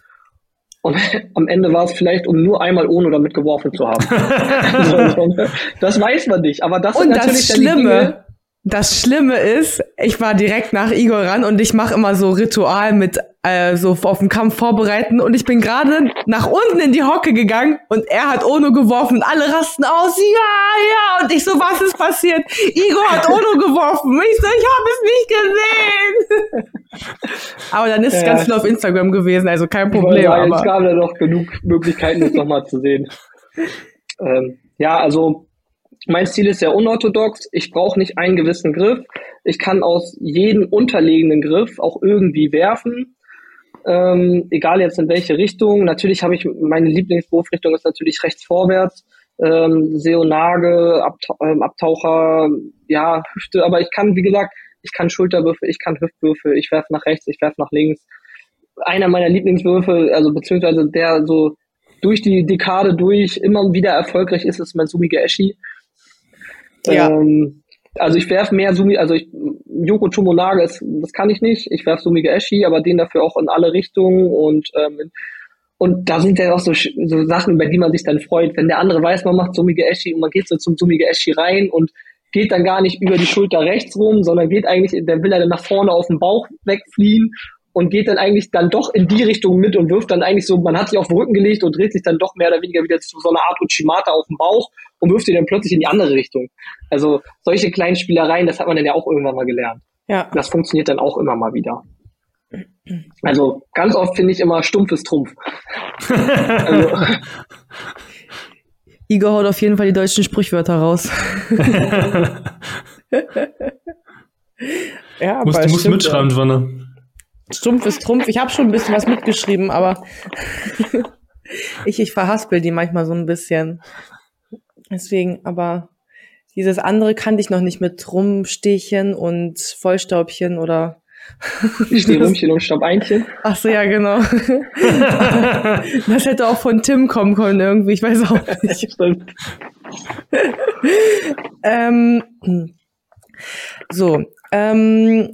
und am Ende war es vielleicht, um nur einmal ohne oder mitgeworfen zu haben. das weiß man nicht. Aber das und ist natürlich das Schlimme. Das Schlimme ist, ich war direkt nach Igor ran und ich mache immer so Ritual mit äh, so auf den Kampf vorbereiten und ich bin gerade nach unten in die Hocke gegangen und er hat Ono geworfen und alle rasten aus. Ja, ja. Und ich so, was ist passiert? Igor hat Ono geworfen. Ich so, ich habe es nicht gesehen. aber dann ist es ganz viel auf Instagram gewesen, also kein Problem. Ja, es gab ja noch genug Möglichkeiten, das nochmal zu sehen. Ähm, ja, also mein Stil ist sehr unorthodox. Ich brauche nicht einen gewissen Griff. Ich kann aus jedem unterlegenen Griff auch irgendwie werfen. Ähm, egal jetzt in welche Richtung. Natürlich habe ich meine Lieblingswurfrichtung ist natürlich rechts vorwärts. Ähm, Seonage, Abta ähm, Abtaucher, ja, Hüfte, aber ich kann, wie gesagt, ich kann Schulterwürfe, ich kann Hüftwürfe, ich werfe nach rechts, ich werfe nach links. Einer meiner Lieblingswürfe, also beziehungsweise der so durch die Dekade durch immer wieder erfolgreich ist, ist mein Sumi Eshi. Ja. Ähm, also ich werfe mehr Sumi, also ich, Yoko Tomonaga, ist, das kann ich nicht. Ich werfe Sumi Eshi, aber den dafür auch in alle Richtungen und ähm, und da sind ja auch so, so Sachen, über die man sich dann freut. Wenn der andere weiß, man macht Sumige Eshi und man geht so zum Sumige Eshi rein und geht dann gar nicht über die Schulter rechts rum, sondern geht eigentlich, der will er dann nach vorne auf den Bauch wegfliehen und geht dann eigentlich dann doch in die Richtung mit und wirft dann eigentlich so, man hat sich auf den Rücken gelegt und dreht sich dann doch mehr oder weniger wieder zu so einer Art Uchimata auf den Bauch und wirft ihn dann plötzlich in die andere Richtung. Also solche kleinen Spielereien, das hat man dann ja auch irgendwann mal gelernt. Ja. Das funktioniert dann auch immer mal wieder. Also ganz oft finde ich immer stumpfes Trumpf. also, Igor haut auf jeden Fall die deutschen Sprichwörter raus. ja, musst, du musst mitschreiben, Joanna. Stumpf ist Trumpf. Ich habe schon ein bisschen was mitgeschrieben, aber ich, ich verhaspel die manchmal so ein bisschen. Deswegen, aber dieses andere kannte ich noch nicht mit Rumstehchen und Vollstaubchen oder Stehrumchen und Staubeinchen. Ach so, ja, genau. das hätte auch von Tim kommen können irgendwie, ich weiß auch nicht. ähm, so, ähm,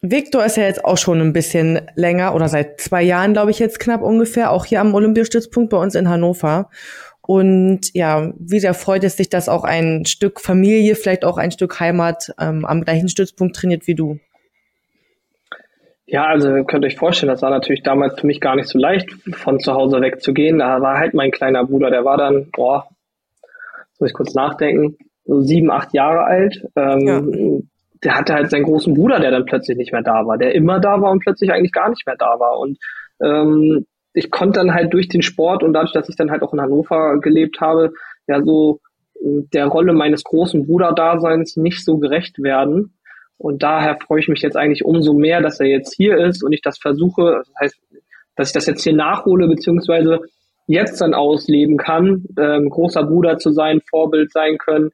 Victor ist ja jetzt auch schon ein bisschen länger oder seit zwei Jahren, glaube ich, jetzt knapp ungefähr, auch hier am Olympiastützpunkt bei uns in Hannover. Und ja, wie sehr freut es sich, dass auch ein Stück Familie, vielleicht auch ein Stück Heimat ähm, am gleichen Stützpunkt trainiert wie du? Ja, also ihr könnt euch vorstellen, das war natürlich damals für mich gar nicht so leicht, von zu Hause wegzugehen. Da war halt mein kleiner Bruder, der war dann, boah, muss ich kurz nachdenken, so sieben, acht Jahre alt. Ähm, ja. Der hatte halt seinen großen Bruder, der dann plötzlich nicht mehr da war, der immer da war und plötzlich eigentlich gar nicht mehr da war. Und ähm, ich konnte dann halt durch den Sport und dadurch, dass ich dann halt auch in Hannover gelebt habe, ja so äh, der Rolle meines großen Bruderdaseins nicht so gerecht werden. Und daher freue ich mich jetzt eigentlich umso mehr, dass er jetzt hier ist und ich das versuche, das heißt, dass ich das jetzt hier nachhole, beziehungsweise jetzt dann ausleben kann, ähm, großer Bruder zu sein, Vorbild sein können.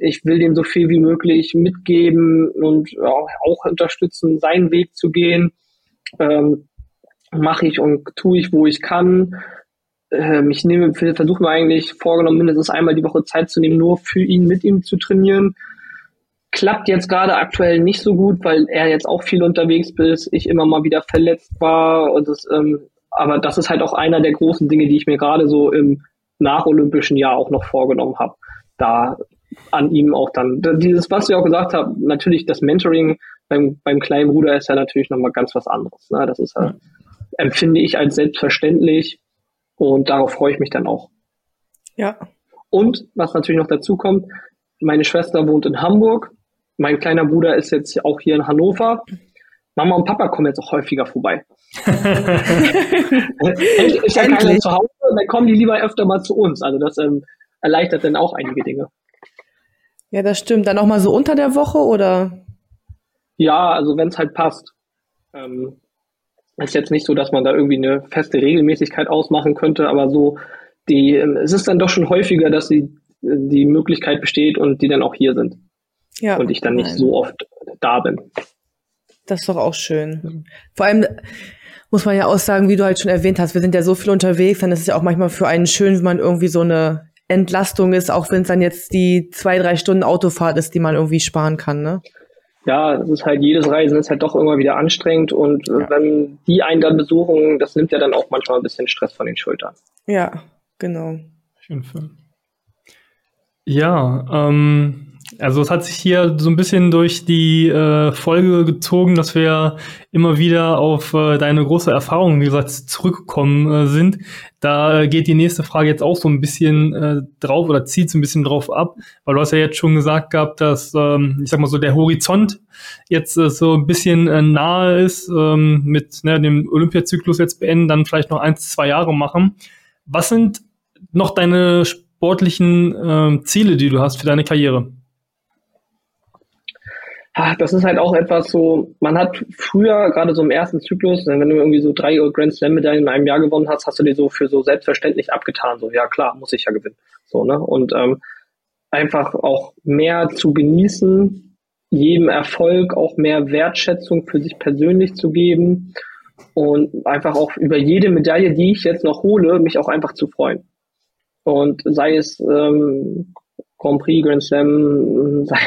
Ich will dem so viel wie möglich mitgeben und auch, auch unterstützen, seinen Weg zu gehen. Ähm, Mache ich und tue ich, wo ich kann. Ähm, ich nehme, versuche mir eigentlich vorgenommen, mindestens einmal die Woche Zeit zu nehmen, nur für ihn, mit ihm zu trainieren klappt jetzt gerade aktuell nicht so gut, weil er jetzt auch viel unterwegs ist, ich immer mal wieder verletzt war und das, ähm, aber das ist halt auch einer der großen Dinge, die ich mir gerade so im nacholympischen Jahr auch noch vorgenommen habe. Da an ihm auch dann dieses, was ich auch gesagt habe, natürlich das Mentoring beim, beim kleinen Bruder ist ja natürlich nochmal ganz was anderes. Ne? Das ist ja, empfinde ich als selbstverständlich und darauf freue ich mich dann auch. Ja. Und was natürlich noch dazu kommt, meine Schwester wohnt in Hamburg mein kleiner Bruder ist jetzt auch hier in Hannover. Mama und Papa kommen jetzt auch häufiger vorbei. ist ja keiner zu Hause, dann kommen die lieber öfter mal zu uns. Also das ähm, erleichtert dann auch einige Dinge. Ja, das stimmt. Dann auch mal so unter der Woche oder? Ja, also wenn es halt passt. Ähm, ist jetzt nicht so, dass man da irgendwie eine feste Regelmäßigkeit ausmachen könnte, aber so die, ähm, es ist dann doch schon häufiger, dass die, die Möglichkeit besteht und die dann auch hier sind ja, und ich dann nicht nein. so oft da bin. Das ist doch auch schön. Vor allem muss man ja auch sagen, wie du halt schon erwähnt hast, wir sind ja so viel unterwegs, dann ist es ja auch manchmal für einen schön, wenn man irgendwie so eine Entlastung ist, auch wenn es dann jetzt die zwei, drei Stunden Autofahrt ist, die man irgendwie sparen kann, ne? Ja, es ist halt, jedes Reisen ist halt doch immer wieder anstrengend und ja. wenn die einen dann besuchen, das nimmt ja dann auch manchmal ein bisschen Stress von den Schultern. Ja, genau. Ja, ähm, also es hat sich hier so ein bisschen durch die äh, Folge gezogen, dass wir immer wieder auf äh, deine große Erfahrung, wie gesagt, zurückgekommen äh, sind. Da geht die nächste Frage jetzt auch so ein bisschen äh, drauf oder zieht so ein bisschen drauf ab, weil du hast ja jetzt schon gesagt gehabt, dass, ähm, ich sag mal so, der Horizont jetzt äh, so ein bisschen äh, nahe ist, ähm, mit ne, dem Olympiazyklus jetzt beenden, dann vielleicht noch eins, zwei Jahre machen. Was sind noch deine sportlichen äh, Ziele, die du hast für deine Karriere? Das ist halt auch etwas so, man hat früher, gerade so im ersten Zyklus, wenn du irgendwie so drei Grand Slam Medaillen in einem Jahr gewonnen hast, hast du dir so für so selbstverständlich abgetan. So, ja klar, muss ich ja gewinnen. So, ne? Und ähm, einfach auch mehr zu genießen, jedem Erfolg auch mehr Wertschätzung für sich persönlich zu geben und einfach auch über jede Medaille, die ich jetzt noch hole, mich auch einfach zu freuen. Und sei es ähm, Grand Prix, Grand Slam, sei,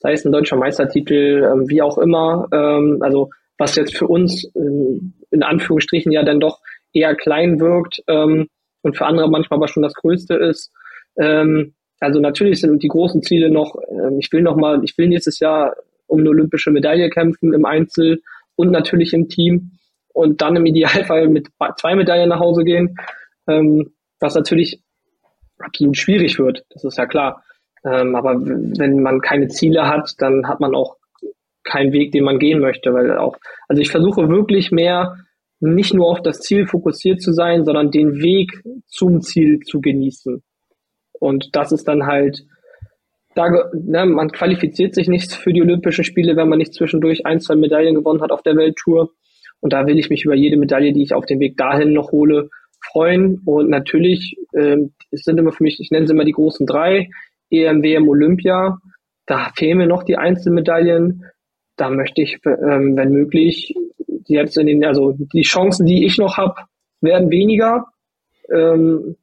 sei es ein deutscher Meistertitel, ähm, wie auch immer. Ähm, also was jetzt für uns ähm, in Anführungsstrichen ja dann doch eher klein wirkt ähm, und für andere manchmal aber schon das Größte ist. Ähm, also natürlich sind die großen Ziele noch, ähm, ich will noch mal, ich will nächstes Jahr um eine olympische Medaille kämpfen im Einzel und natürlich im Team und dann im Idealfall mit zwei Medaillen nach Hause gehen, ähm, was natürlich absolut schwierig wird, das ist ja klar. Ähm, aber wenn man keine Ziele hat, dann hat man auch keinen Weg, den man gehen möchte, weil auch, also ich versuche wirklich mehr nicht nur auf das Ziel fokussiert zu sein, sondern den Weg zum Ziel zu genießen. Und das ist dann halt, da, ne, man qualifiziert sich nicht für die Olympischen Spiele, wenn man nicht zwischendurch ein, zwei Medaillen gewonnen hat auf der Welttour. Und da will ich mich über jede Medaille, die ich auf dem Weg dahin noch hole, freuen. Und natürlich, äh, es sind immer für mich, ich nenne sie immer die großen drei. EMWM Olympia. Da fehlen mir noch die Einzelmedaillen. Da möchte ich, ähm, wenn möglich, jetzt in den, also die Chancen, die ich noch habe, werden weniger. Ähm,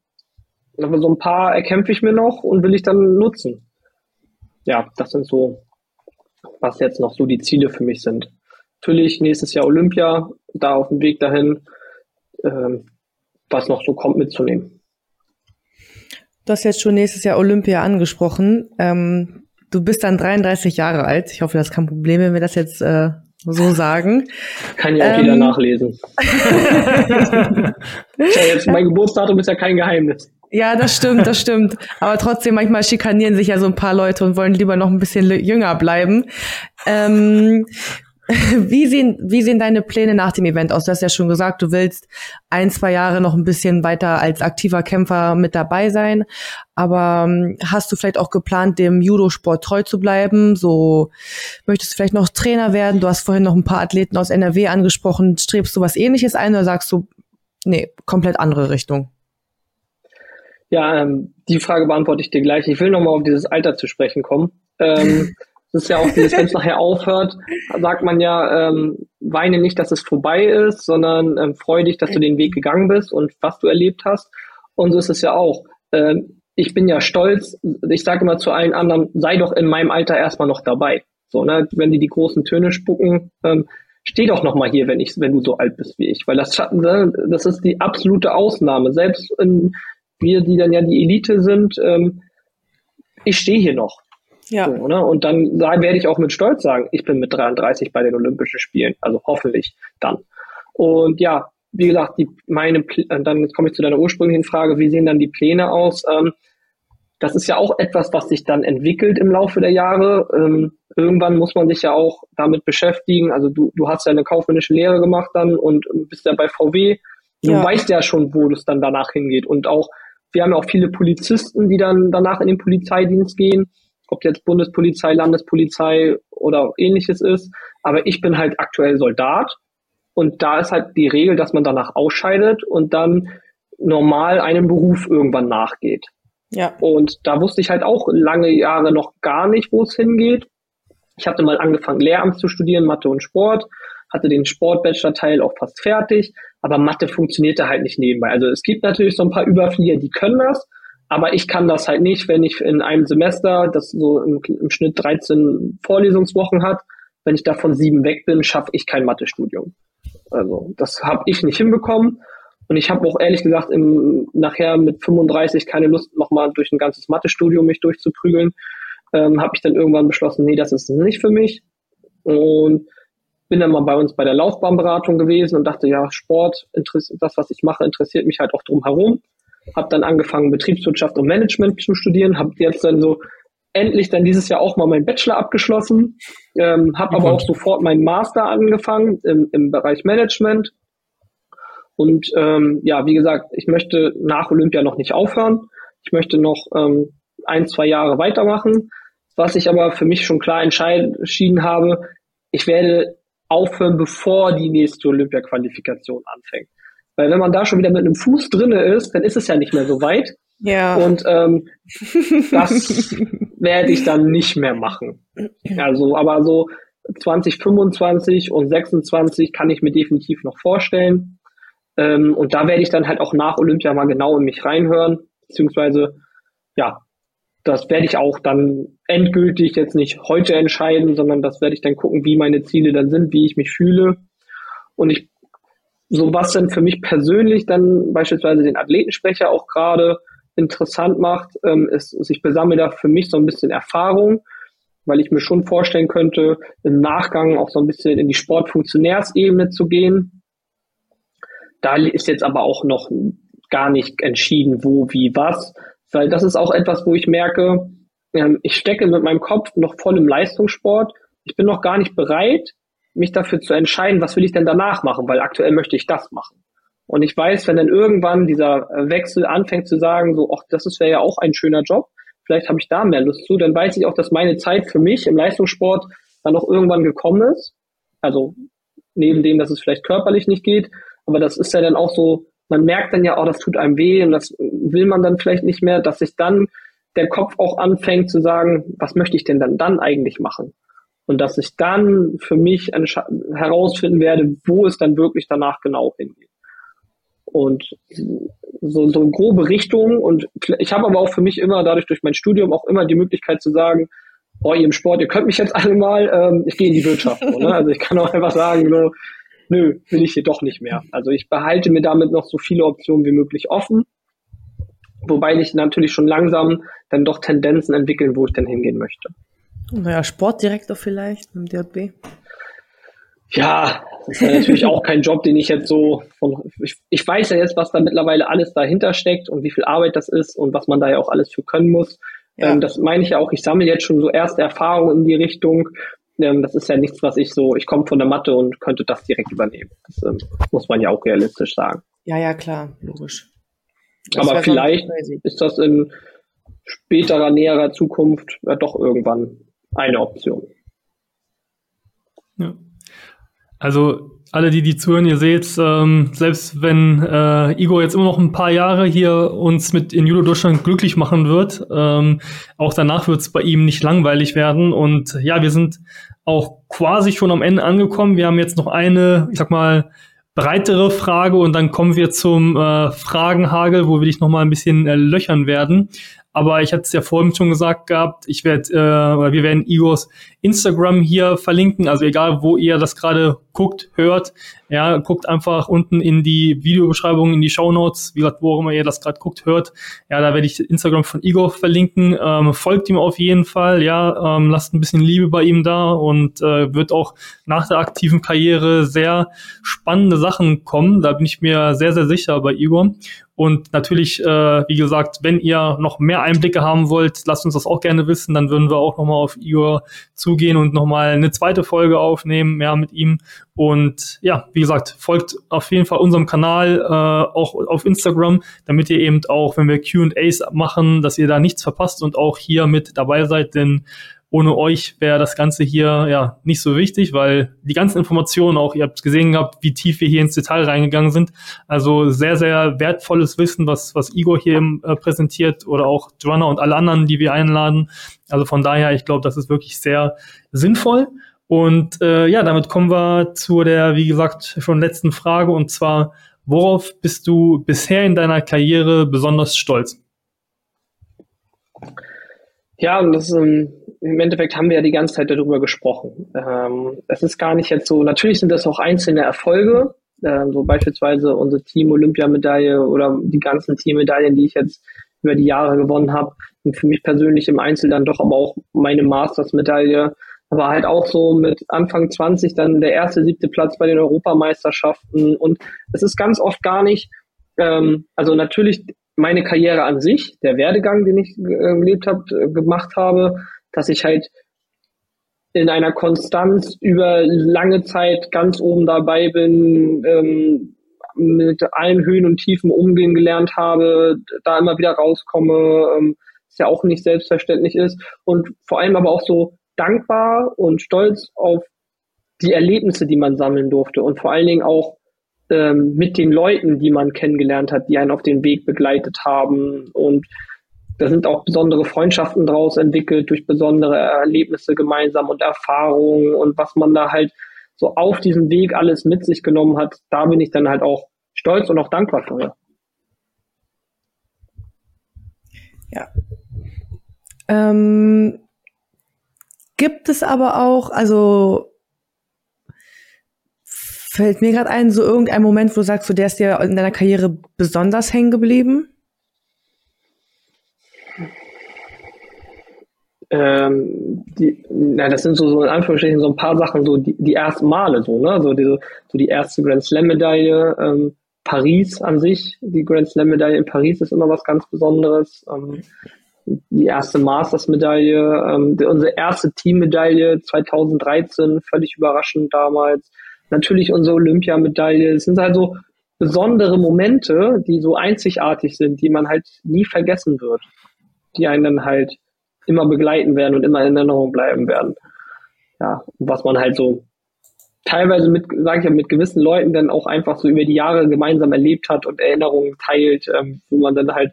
aber so ein paar erkämpfe ich mir noch und will ich dann nutzen. Ja, das sind so, was jetzt noch so die Ziele für mich sind. Natürlich nächstes Jahr Olympia, da auf dem Weg dahin, ähm, was noch so kommt mitzunehmen. Du hast jetzt schon nächstes Jahr Olympia angesprochen. Ähm, du bist dann 33 Jahre alt. Ich hoffe, das ist kein Problem, wenn wir das jetzt äh, so sagen. Kann ja auch ähm, jeder nachlesen. ja, jetzt, mein Geburtsdatum ist ja kein Geheimnis. Ja, das stimmt, das stimmt. Aber trotzdem, manchmal schikanieren sich ja so ein paar Leute und wollen lieber noch ein bisschen jünger bleiben. Ähm, wie sehen, wie sehen deine Pläne nach dem Event aus? Du hast ja schon gesagt, du willst ein, zwei Jahre noch ein bisschen weiter als aktiver Kämpfer mit dabei sein. Aber ähm, hast du vielleicht auch geplant, dem Judo-Sport treu zu bleiben? So möchtest du vielleicht noch Trainer werden? Du hast vorhin noch ein paar Athleten aus NRW angesprochen. Strebst du was ähnliches ein oder sagst du, nee, komplett andere Richtung? Ja, ähm, die Frage beantworte ich dir gleich. Ich will nochmal auf dieses Alter zu sprechen kommen. Ähm, das ist ja auch wenn es nachher aufhört, sagt man ja, ähm, weine nicht, dass es vorbei ist, sondern ähm, freu dich, dass du den Weg gegangen bist und was du erlebt hast. Und so ist es ja auch. Ähm, ich bin ja stolz, ich sage immer zu allen anderen, sei doch in meinem Alter erstmal noch dabei. So, ne, wenn die die großen Töne spucken, ähm, steh doch noch mal hier, wenn ich, wenn du so alt bist wie ich, weil das, ne, das ist die absolute Ausnahme. Selbst in, wir, die dann ja die Elite sind, ähm, ich stehe hier noch. Ja. So, ne? Und dann da werde ich auch mit Stolz sagen, ich bin mit 33 bei den Olympischen Spielen, also hoffentlich dann. Und ja, wie gesagt, die, meine, dann komme ich zu deiner ursprünglichen Frage, wie sehen dann die Pläne aus? Ähm, das ist ja auch etwas, was sich dann entwickelt im Laufe der Jahre. Ähm, irgendwann muss man sich ja auch damit beschäftigen. Also du, du hast ja eine kaufmännische Lehre gemacht dann und bist ja bei VW. Du ja. weißt ja schon, wo es dann danach hingeht. Und auch, wir haben ja auch viele Polizisten, die dann danach in den Polizeidienst gehen ob jetzt Bundespolizei, Landespolizei oder ähnliches ist. Aber ich bin halt aktuell Soldat und da ist halt die Regel, dass man danach ausscheidet und dann normal einem Beruf irgendwann nachgeht. Ja. Und da wusste ich halt auch lange Jahre noch gar nicht, wo es hingeht. Ich hatte mal angefangen, Lehramt zu studieren, Mathe und Sport, hatte den Sport-Bachelor-Teil auch fast fertig, aber Mathe funktionierte halt nicht nebenbei. Also es gibt natürlich so ein paar Überflieger, die können das, aber ich kann das halt nicht, wenn ich in einem Semester, das so im, im Schnitt 13 Vorlesungswochen hat, wenn ich davon sieben weg bin, schaffe ich kein Mathestudium. Also das habe ich nicht hinbekommen. Und ich habe auch ehrlich gesagt im, nachher mit 35 keine Lust, nochmal durch ein ganzes Mathestudium mich durchzuprügeln. Ähm, habe ich dann irgendwann beschlossen, nee, das ist nicht für mich. Und bin dann mal bei uns bei der Laufbahnberatung gewesen und dachte, ja, Sport, das, was ich mache, interessiert mich halt auch drum herum habe dann angefangen, Betriebswirtschaft und Management zu studieren, habe jetzt dann so endlich dann dieses Jahr auch mal meinen Bachelor abgeschlossen, ähm, habe aber auch sofort meinen Master angefangen im, im Bereich Management. Und ähm, ja, wie gesagt, ich möchte nach Olympia noch nicht aufhören. Ich möchte noch ähm, ein, zwei Jahre weitermachen. Was ich aber für mich schon klar entschieden habe, ich werde aufhören, bevor die nächste Olympia-Qualifikation anfängt. Weil wenn man da schon wieder mit einem Fuß drinne ist, dann ist es ja nicht mehr so weit. Ja. Und ähm, das werde ich dann nicht mehr machen. Also, aber so 2025 und 26 kann ich mir definitiv noch vorstellen. Ähm, und da werde ich dann halt auch nach Olympia mal genau in mich reinhören, beziehungsweise ja, das werde ich auch dann endgültig jetzt nicht heute entscheiden, sondern das werde ich dann gucken, wie meine Ziele dann sind, wie ich mich fühle. Und ich so was dann für mich persönlich dann beispielsweise den Athletensprecher auch gerade interessant macht, ähm, ist, ist, ich besammle da für mich so ein bisschen Erfahrung, weil ich mir schon vorstellen könnte, im Nachgang auch so ein bisschen in die Sportfunktionärsebene zu gehen. Da ist jetzt aber auch noch gar nicht entschieden, wo, wie, was, weil das ist auch etwas, wo ich merke, ähm, ich stecke mit meinem Kopf noch voll im Leistungssport. Ich bin noch gar nicht bereit, mich dafür zu entscheiden, was will ich denn danach machen, weil aktuell möchte ich das machen. Und ich weiß, wenn dann irgendwann dieser Wechsel anfängt zu sagen, so, ach, das wäre ja auch ein schöner Job, vielleicht habe ich da mehr Lust zu, dann weiß ich auch, dass meine Zeit für mich im Leistungssport dann auch irgendwann gekommen ist. Also neben dem, dass es vielleicht körperlich nicht geht, aber das ist ja dann auch so, man merkt dann ja, oh, das tut einem weh und das will man dann vielleicht nicht mehr, dass sich dann der Kopf auch anfängt zu sagen, was möchte ich denn dann dann eigentlich machen? Und dass ich dann für mich herausfinden werde, wo es dann wirklich danach genau hingeht. Und so, so grobe Richtung und ich habe aber auch für mich immer, dadurch durch mein Studium auch immer die Möglichkeit zu sagen, boah, ihr im Sport, ihr könnt mich jetzt alle mal, ähm, ich gehe in die Wirtschaft. So, ne? Also ich kann auch einfach sagen, so, nö, will ich hier doch nicht mehr. Also ich behalte mir damit noch so viele Optionen wie möglich offen, wobei ich natürlich schon langsam dann doch Tendenzen entwickeln, wo ich dann hingehen möchte. Naja, Sportdirektor vielleicht im DJB. Ja, das ist natürlich auch kein Job, den ich jetzt so von, ich, ich weiß ja jetzt, was da mittlerweile alles dahinter steckt und wie viel Arbeit das ist und was man da ja auch alles für können muss. Ja. Ähm, das meine ich ja auch, ich sammle jetzt schon so erste Erfahrungen in die Richtung. Ähm, das ist ja nichts, was ich so, ich komme von der Matte und könnte das direkt übernehmen. Das ähm, muss man ja auch realistisch sagen. Ja, ja, klar, logisch. Das Aber vielleicht ist das in späterer, näherer Zukunft ja doch irgendwann eine Option. Ja. Also alle, die die zuhören, ihr seht, ähm, selbst wenn äh, Igor jetzt immer noch ein paar Jahre hier uns mit in Judo Deutschland glücklich machen wird, ähm, auch danach wird es bei ihm nicht langweilig werden. Und ja, wir sind auch quasi schon am Ende angekommen. Wir haben jetzt noch eine, ich sag mal, breitere Frage und dann kommen wir zum äh, Fragenhagel, wo wir dich noch mal ein bisschen äh, löchern werden. Aber ich hatte es ja vorhin schon gesagt gehabt, ich werde, äh, wir werden Igors Instagram hier verlinken. Also egal, wo ihr das gerade guckt, hört, ja, guckt einfach unten in die Videobeschreibung, in die Show Notes, wie gesagt, wo auch immer ihr das gerade guckt, hört. Ja, da werde ich Instagram von Igor verlinken. Ähm, folgt ihm auf jeden Fall, ja, ähm, lasst ein bisschen Liebe bei ihm da und äh, wird auch nach der aktiven Karriere sehr spannende Sachen kommen. Da bin ich mir sehr, sehr sicher bei Igor. Und natürlich, äh, wie gesagt, wenn ihr noch mehr Einblicke haben wollt, lasst uns das auch gerne wissen. Dann würden wir auch nochmal auf Igor zugehen und nochmal eine zweite Folge aufnehmen, mehr mit ihm. Und ja, wie gesagt, folgt auf jeden Fall unserem Kanal, äh, auch auf Instagram, damit ihr eben auch, wenn wir QAs machen, dass ihr da nichts verpasst und auch hier mit dabei seid, denn ohne euch wäre das Ganze hier ja nicht so wichtig, weil die ganzen Informationen auch, ihr habt gesehen gehabt, wie tief wir hier ins Detail reingegangen sind. Also sehr, sehr wertvolles Wissen, was, was Igor hier äh, präsentiert oder auch Joanna und alle anderen, die wir einladen. Also von daher, ich glaube, das ist wirklich sehr sinnvoll. Und äh, ja, damit kommen wir zu der, wie gesagt, schon letzten Frage und zwar, worauf bist du bisher in deiner Karriere besonders stolz? Ja, und das ähm, im Endeffekt haben wir ja die ganze Zeit darüber gesprochen. Ähm, es ist gar nicht jetzt so, natürlich sind das auch einzelne Erfolge, äh, so beispielsweise unsere Team-Olympiamedaille oder die ganzen Teammedaillen, die ich jetzt über die Jahre gewonnen habe, sind für mich persönlich im Einzel dann doch aber auch meine Masters-Medaille, aber halt auch so mit Anfang 20 dann der erste, siebte Platz bei den Europameisterschaften und es ist ganz oft gar nicht, ähm, also natürlich meine Karriere an sich, der Werdegang, den ich äh, gelebt habe, äh, gemacht habe, dass ich halt in einer Konstanz über lange Zeit ganz oben dabei bin, ähm, mit allen Höhen und Tiefen umgehen gelernt habe, da immer wieder rauskomme, ähm, was ja auch nicht selbstverständlich ist. Und vor allem aber auch so dankbar und stolz auf die Erlebnisse, die man sammeln durfte. Und vor allen Dingen auch ähm, mit den Leuten, die man kennengelernt hat, die einen auf den Weg begleitet haben und da sind auch besondere Freundschaften draus entwickelt durch besondere Erlebnisse gemeinsam und Erfahrungen und was man da halt so auf diesem Weg alles mit sich genommen hat, da bin ich dann halt auch stolz und auch dankbar für. Ja. Ähm, gibt es aber auch, also fällt mir gerade ein, so irgendein Moment, wo du sagst, so der ist dir in deiner Karriere besonders hängen geblieben? ähm, die, na, das sind so, so in Anführungsstrichen so ein paar Sachen, so die, die ersten Male, so, ne? So diese, so die erste Grand Slam-Medaille, ähm, Paris an sich, die Grand Slam-Medaille in Paris ist immer was ganz Besonderes. Ähm, die erste Masters-Medaille, ähm, unsere erste Team-Medaille 2013, völlig überraschend damals. Natürlich unsere Olympiamedaille. Es sind halt so besondere Momente, die so einzigartig sind, die man halt nie vergessen wird, die einen dann halt immer begleiten werden und immer in Erinnerung bleiben werden. Ja, was man halt so teilweise mit, sage ich ja, mit gewissen Leuten dann auch einfach so über die Jahre gemeinsam erlebt hat und Erinnerungen teilt, ähm, wo man dann halt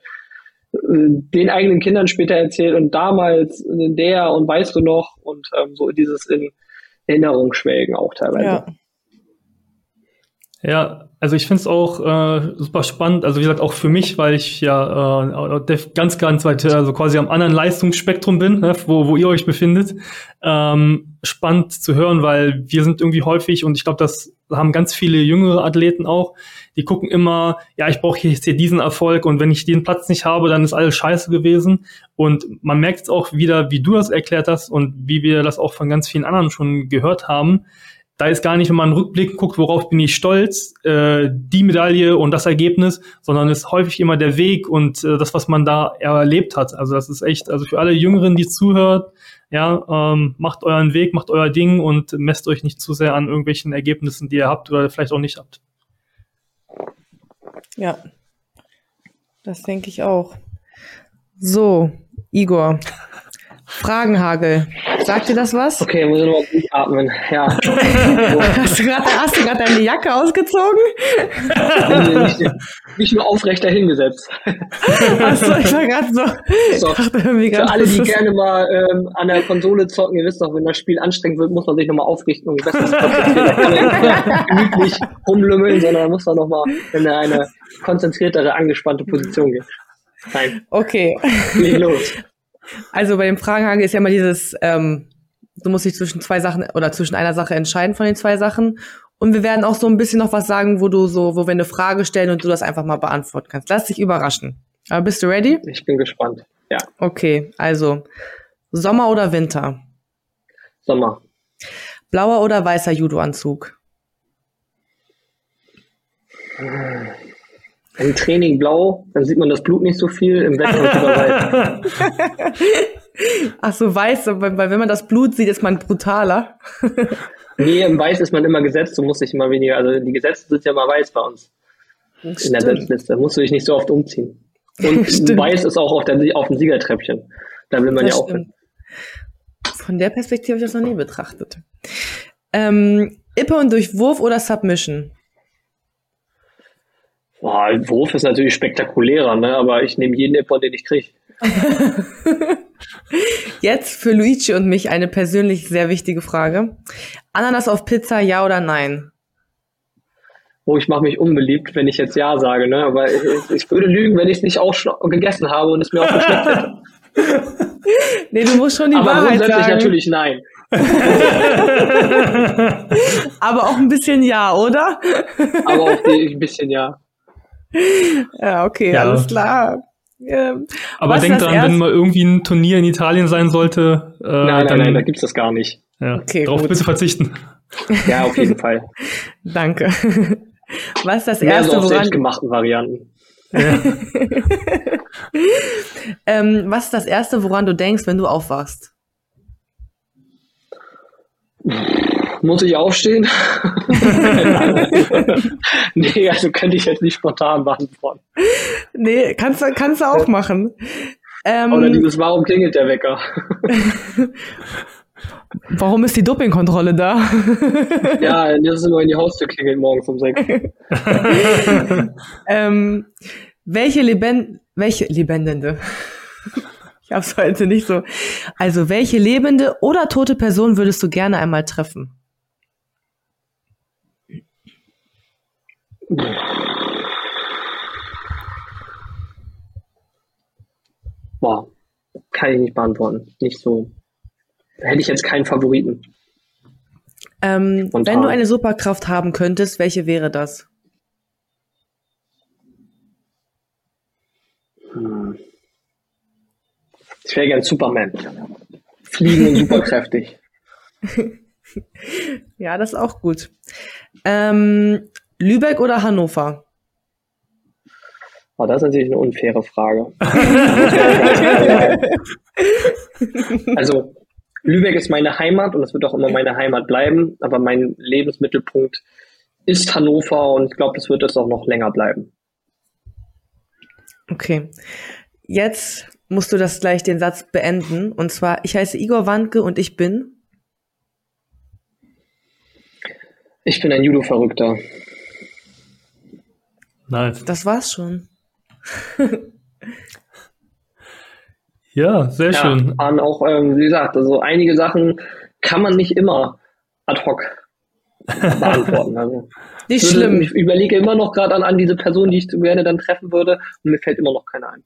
äh, den eigenen Kindern später erzählt und damals der und weißt du noch und ähm, so dieses in Erinnerung schwelgen auch teilweise. Ja. Ja, also ich finde es auch äh, super spannend. Also wie gesagt, auch für mich, weil ich ja äh, ganz, ganz weit, also quasi am anderen Leistungsspektrum bin, ne, wo, wo ihr euch befindet. Ähm, spannend zu hören, weil wir sind irgendwie häufig, und ich glaube, das haben ganz viele jüngere Athleten auch, die gucken immer, ja, ich brauche jetzt hier diesen Erfolg und wenn ich den Platz nicht habe, dann ist alles scheiße gewesen. Und man merkt es auch wieder, wie du das erklärt hast und wie wir das auch von ganz vielen anderen schon gehört haben da ist gar nicht, wenn man Rückblick guckt, worauf bin ich stolz, äh, die Medaille und das Ergebnis, sondern ist häufig immer der Weg und äh, das, was man da erlebt hat. Also das ist echt, also für alle Jüngeren, die zuhört, ja, ähm, macht euren Weg, macht euer Ding und messt euch nicht zu sehr an irgendwelchen Ergebnissen, die ihr habt oder vielleicht auch nicht habt. Ja, das denke ich auch. So, Igor. Fragenhagel. Sagt dir das was? Okay, muss ich nochmal atmen. Ja. hast du gerade deine Jacke ausgezogen? nicht, nicht, nur aufrecht dahingesetzt. Achso, ich war gerade so. so für alle, die gerne mal ähm, an der Konsole zocken, ihr wisst doch, wenn das Spiel anstrengend wird, muss man sich nochmal aufrichten und besser gemütlich rumlümmeln, sondern muss man nochmal in eine konzentriertere, angespannte Position gehen. Nein. Okay. Leg los. Also bei dem Fragenhagel ist ja immer dieses, ähm, du musst dich zwischen zwei Sachen oder zwischen einer Sache entscheiden von den zwei Sachen. Und wir werden auch so ein bisschen noch was sagen, wo du so, wo wir eine Frage stellen und du das einfach mal beantworten kannst. Lass dich überraschen. Aber bist du ready? Ich bin gespannt. Ja. Okay, also Sommer oder Winter? Sommer. Blauer oder weißer Judo-Anzug? Im Training blau, dann sieht man das Blut nicht so viel, im Wettkampf weiß. Ach so, weiß, weil wenn man das Blut sieht, ist man brutaler. nee, im Weiß ist man immer gesetzt, du musst dich immer weniger, also die Gesetze sind ja mal weiß bei uns. In der Setzliste, da musst du dich nicht so oft umziehen. Und weiß ist auch auf, der, auf dem Siegertreppchen. Da will man das ja auch hin. Von der Perspektive habe ich das noch nie betrachtet. Ähm, Ippe und Durchwurf oder Submission? Boah, ein Wurf ist natürlich spektakulärer, ne? aber ich nehme jeden Ippon, den ich kriege. Jetzt für Luigi und mich eine persönlich sehr wichtige Frage. Ananas auf Pizza, ja oder nein? Oh, ich mache mich unbeliebt, wenn ich jetzt ja sage, ne? Aber ich, ich würde lügen, wenn ich es nicht auch schon gegessen habe und es mir auch geschmeckt hätte. nee, du musst schon die Aber Wahrheit sagen. Aber natürlich nein. Aber auch ein bisschen ja, oder? Aber auch ein bisschen ja. Ja, okay, ja. alles klar. Ähm, Aber denk dran, wenn mal irgendwie ein Turnier in Italien sein sollte. Äh, nein, nein, nein, da gibt's das gar nicht. Ja, okay, darauf gut. bitte verzichten. Ja, auf jeden Fall. Danke. Was ist das Mehr erste, so auf selbstgemachten Varianten. Ja. ähm, was ist das erste, woran du denkst, wenn du aufwachst? Muss ich aufstehen? nee, also könnte ich jetzt nicht spontan beantworten. Nee, kannst du, kannst du auch machen. Ähm, Oder dieses, warum klingelt der Wecker? Warum ist die Dopingkontrolle da? ja, das ist immer, wenn die Haustür klingelt morgens um sechs. ähm, welche Lebend, welche Lebendende? ich hab's heute nicht so. Also, welche lebende oder tote Person würdest du gerne einmal treffen? Boah, kann ich nicht beantworten. Nicht so. Da hätte ich jetzt keinen Favoriten. Ähm, wenn du eine Superkraft haben könntest, welche wäre das? Hm. Ich wäre gern Superman. Fliegen und superkräftig. ja, das ist auch gut. Ähm, Lübeck oder Hannover? Oh, das ist natürlich eine unfaire Frage. also, Lübeck ist meine Heimat und es wird auch immer meine Heimat bleiben, aber mein Lebensmittelpunkt ist Hannover und ich glaube, das wird es auch noch länger bleiben. Okay. Jetzt musst du das gleich den Satz beenden. Und zwar, ich heiße Igor Wandke und ich bin. Ich bin ein Judo-Verrückter. Nice. Das war's schon. ja, sehr ja, schön. Waren auch, ähm, wie gesagt, also einige Sachen kann man nicht immer ad hoc beantworten. Also, nicht schlimm. Ich überlege immer noch gerade an, an diese Person, die ich gerne dann treffen würde, und mir fällt immer noch keiner ein.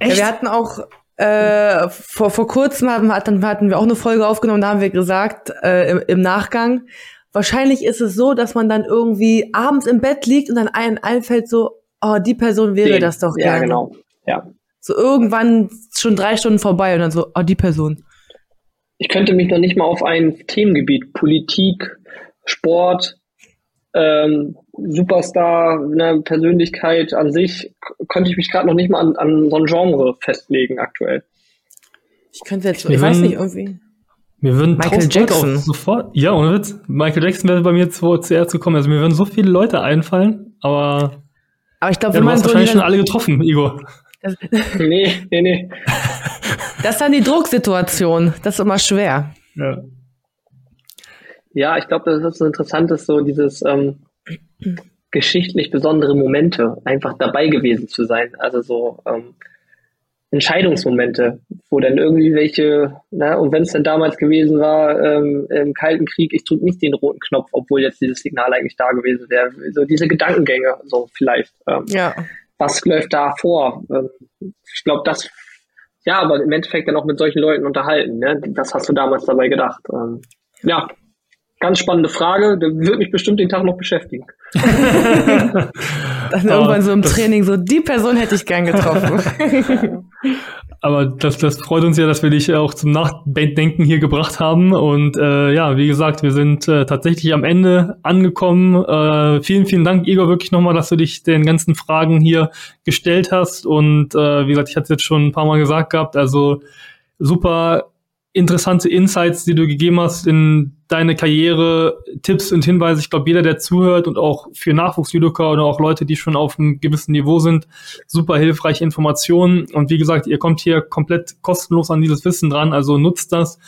Ja, wir hatten auch äh, vor, vor kurzem hatten, hatten wir auch eine Folge aufgenommen, da haben wir gesagt, äh, im, im Nachgang, wahrscheinlich ist es so, dass man dann irgendwie abends im Bett liegt und dann einem einfällt so, oh, die Person wäre Den, das doch gerne. Ja, genau. Ja. So irgendwann schon drei Stunden vorbei und dann so, oh, die Person. Ich könnte mich noch nicht mal auf ein Themengebiet, Politik, Sport, ähm, Superstar, eine Persönlichkeit an sich, konnte ich mich gerade noch nicht mal an, an so ein Genre festlegen aktuell. Ich könnte jetzt, ich weiß nicht, irgendwie. Mir würden Michael Jackson sofort, ja, ohne Witz, Michael Jackson wäre bei mir zu, zuerst gekommen. Also mir würden so viele Leute einfallen, aber. Aber ich glaube, ja, wenn du man hast so wahrscheinlich schon alle getroffen, Igor. das, Nee, nee, nee. das ist dann die Drucksituation. Das ist immer schwer. Ja. Ja, ich glaube, das ist interessant, ist so dieses ähm, geschichtlich besondere Momente, einfach dabei gewesen zu sein. Also so ähm, Entscheidungsmomente, wo dann irgendwie welche, na, und wenn es dann damals gewesen war, ähm, im Kalten Krieg, ich drücke nicht den roten Knopf, obwohl jetzt dieses Signal eigentlich da gewesen wäre. So diese Gedankengänge, so vielleicht. Ähm, Ja. was läuft da vor? Ähm, ich glaube, das, ja, aber im Endeffekt dann auch mit solchen Leuten unterhalten. Ne? Was hast du damals dabei gedacht? Ähm, ja, ganz spannende Frage. Der wird mich bestimmt den Tag noch beschäftigen. Dann irgendwann so im Training so, die Person hätte ich gern getroffen. Aber das, das freut uns ja, dass wir dich auch zum Nachdenken hier gebracht haben. Und äh, ja, wie gesagt, wir sind äh, tatsächlich am Ende angekommen. Äh, vielen, vielen Dank, Igor, wirklich nochmal, dass du dich den ganzen Fragen hier gestellt hast. Und äh, wie gesagt, ich hatte es jetzt schon ein paar Mal gesagt gehabt, also super interessante Insights, die du gegeben hast in deine Karriere, Tipps und Hinweise. Ich glaube, jeder, der zuhört und auch für Nachwuchsjudoka oder auch Leute, die schon auf einem gewissen Niveau sind, super hilfreiche Informationen. Und wie gesagt, ihr kommt hier komplett kostenlos an dieses Wissen dran, also nutzt das,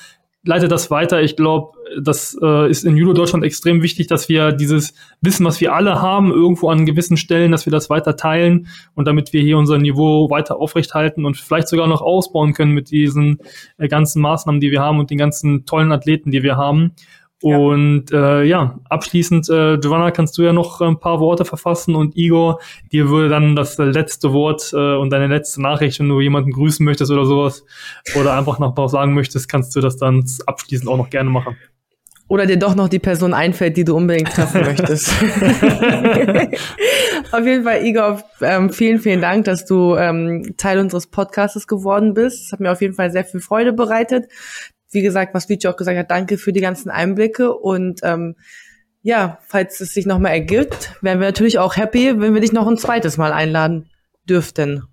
leitet das weiter. Ich glaube, das äh, ist in Judo Deutschland extrem wichtig, dass wir dieses Wissen, was wir alle haben, irgendwo an gewissen Stellen, dass wir das weiter teilen und damit wir hier unser Niveau weiter aufrechthalten und vielleicht sogar noch ausbauen können mit diesen äh, ganzen Maßnahmen, die wir haben und den ganzen tollen Athleten, die wir haben. Ja. Und äh, ja, abschließend, äh, Giovanna, kannst du ja noch ein paar Worte verfassen und Igor, dir würde dann das letzte Wort äh, und deine letzte Nachricht, wenn du jemanden grüßen möchtest oder sowas oder einfach noch was sagen möchtest, kannst du das dann abschließend auch noch gerne machen. Oder dir doch noch die Person einfällt, die du unbedingt treffen möchtest. Auf jeden Fall, Igor, ähm, vielen, vielen Dank, dass du ähm, Teil unseres Podcasts geworden bist. Es hat mir auf jeden Fall sehr viel Freude bereitet. Wie gesagt, was Luigi auch gesagt hat, danke für die ganzen Einblicke und ähm, ja, falls es sich nochmal ergibt, wären wir natürlich auch happy, wenn wir dich noch ein zweites Mal einladen dürften.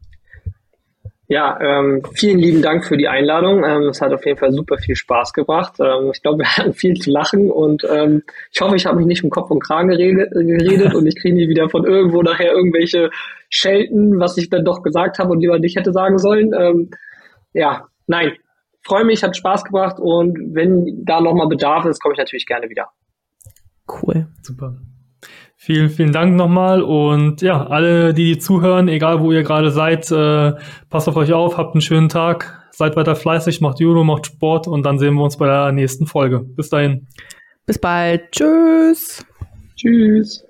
Ja, ähm, vielen lieben Dank für die Einladung. Ähm, es hat auf jeden Fall super viel Spaß gebracht. Ähm, ich glaube, wir hatten viel zu lachen und ähm, ich hoffe, ich habe mich nicht um Kopf und Kragen geredet, geredet und ich kriege nie wieder von irgendwo nachher irgendwelche Schelten, was ich dann doch gesagt habe und lieber nicht hätte sagen sollen. Ähm, ja, nein, freue mich, hat Spaß gebracht und wenn da nochmal Bedarf ist, komme ich natürlich gerne wieder. Cool. Super. Vielen, vielen Dank nochmal und ja, alle, die zuhören, egal wo ihr gerade seid, äh, passt auf euch auf, habt einen schönen Tag, seid weiter fleißig, macht Judo, macht Sport und dann sehen wir uns bei der nächsten Folge. Bis dahin. Bis bald. Tschüss. Tschüss.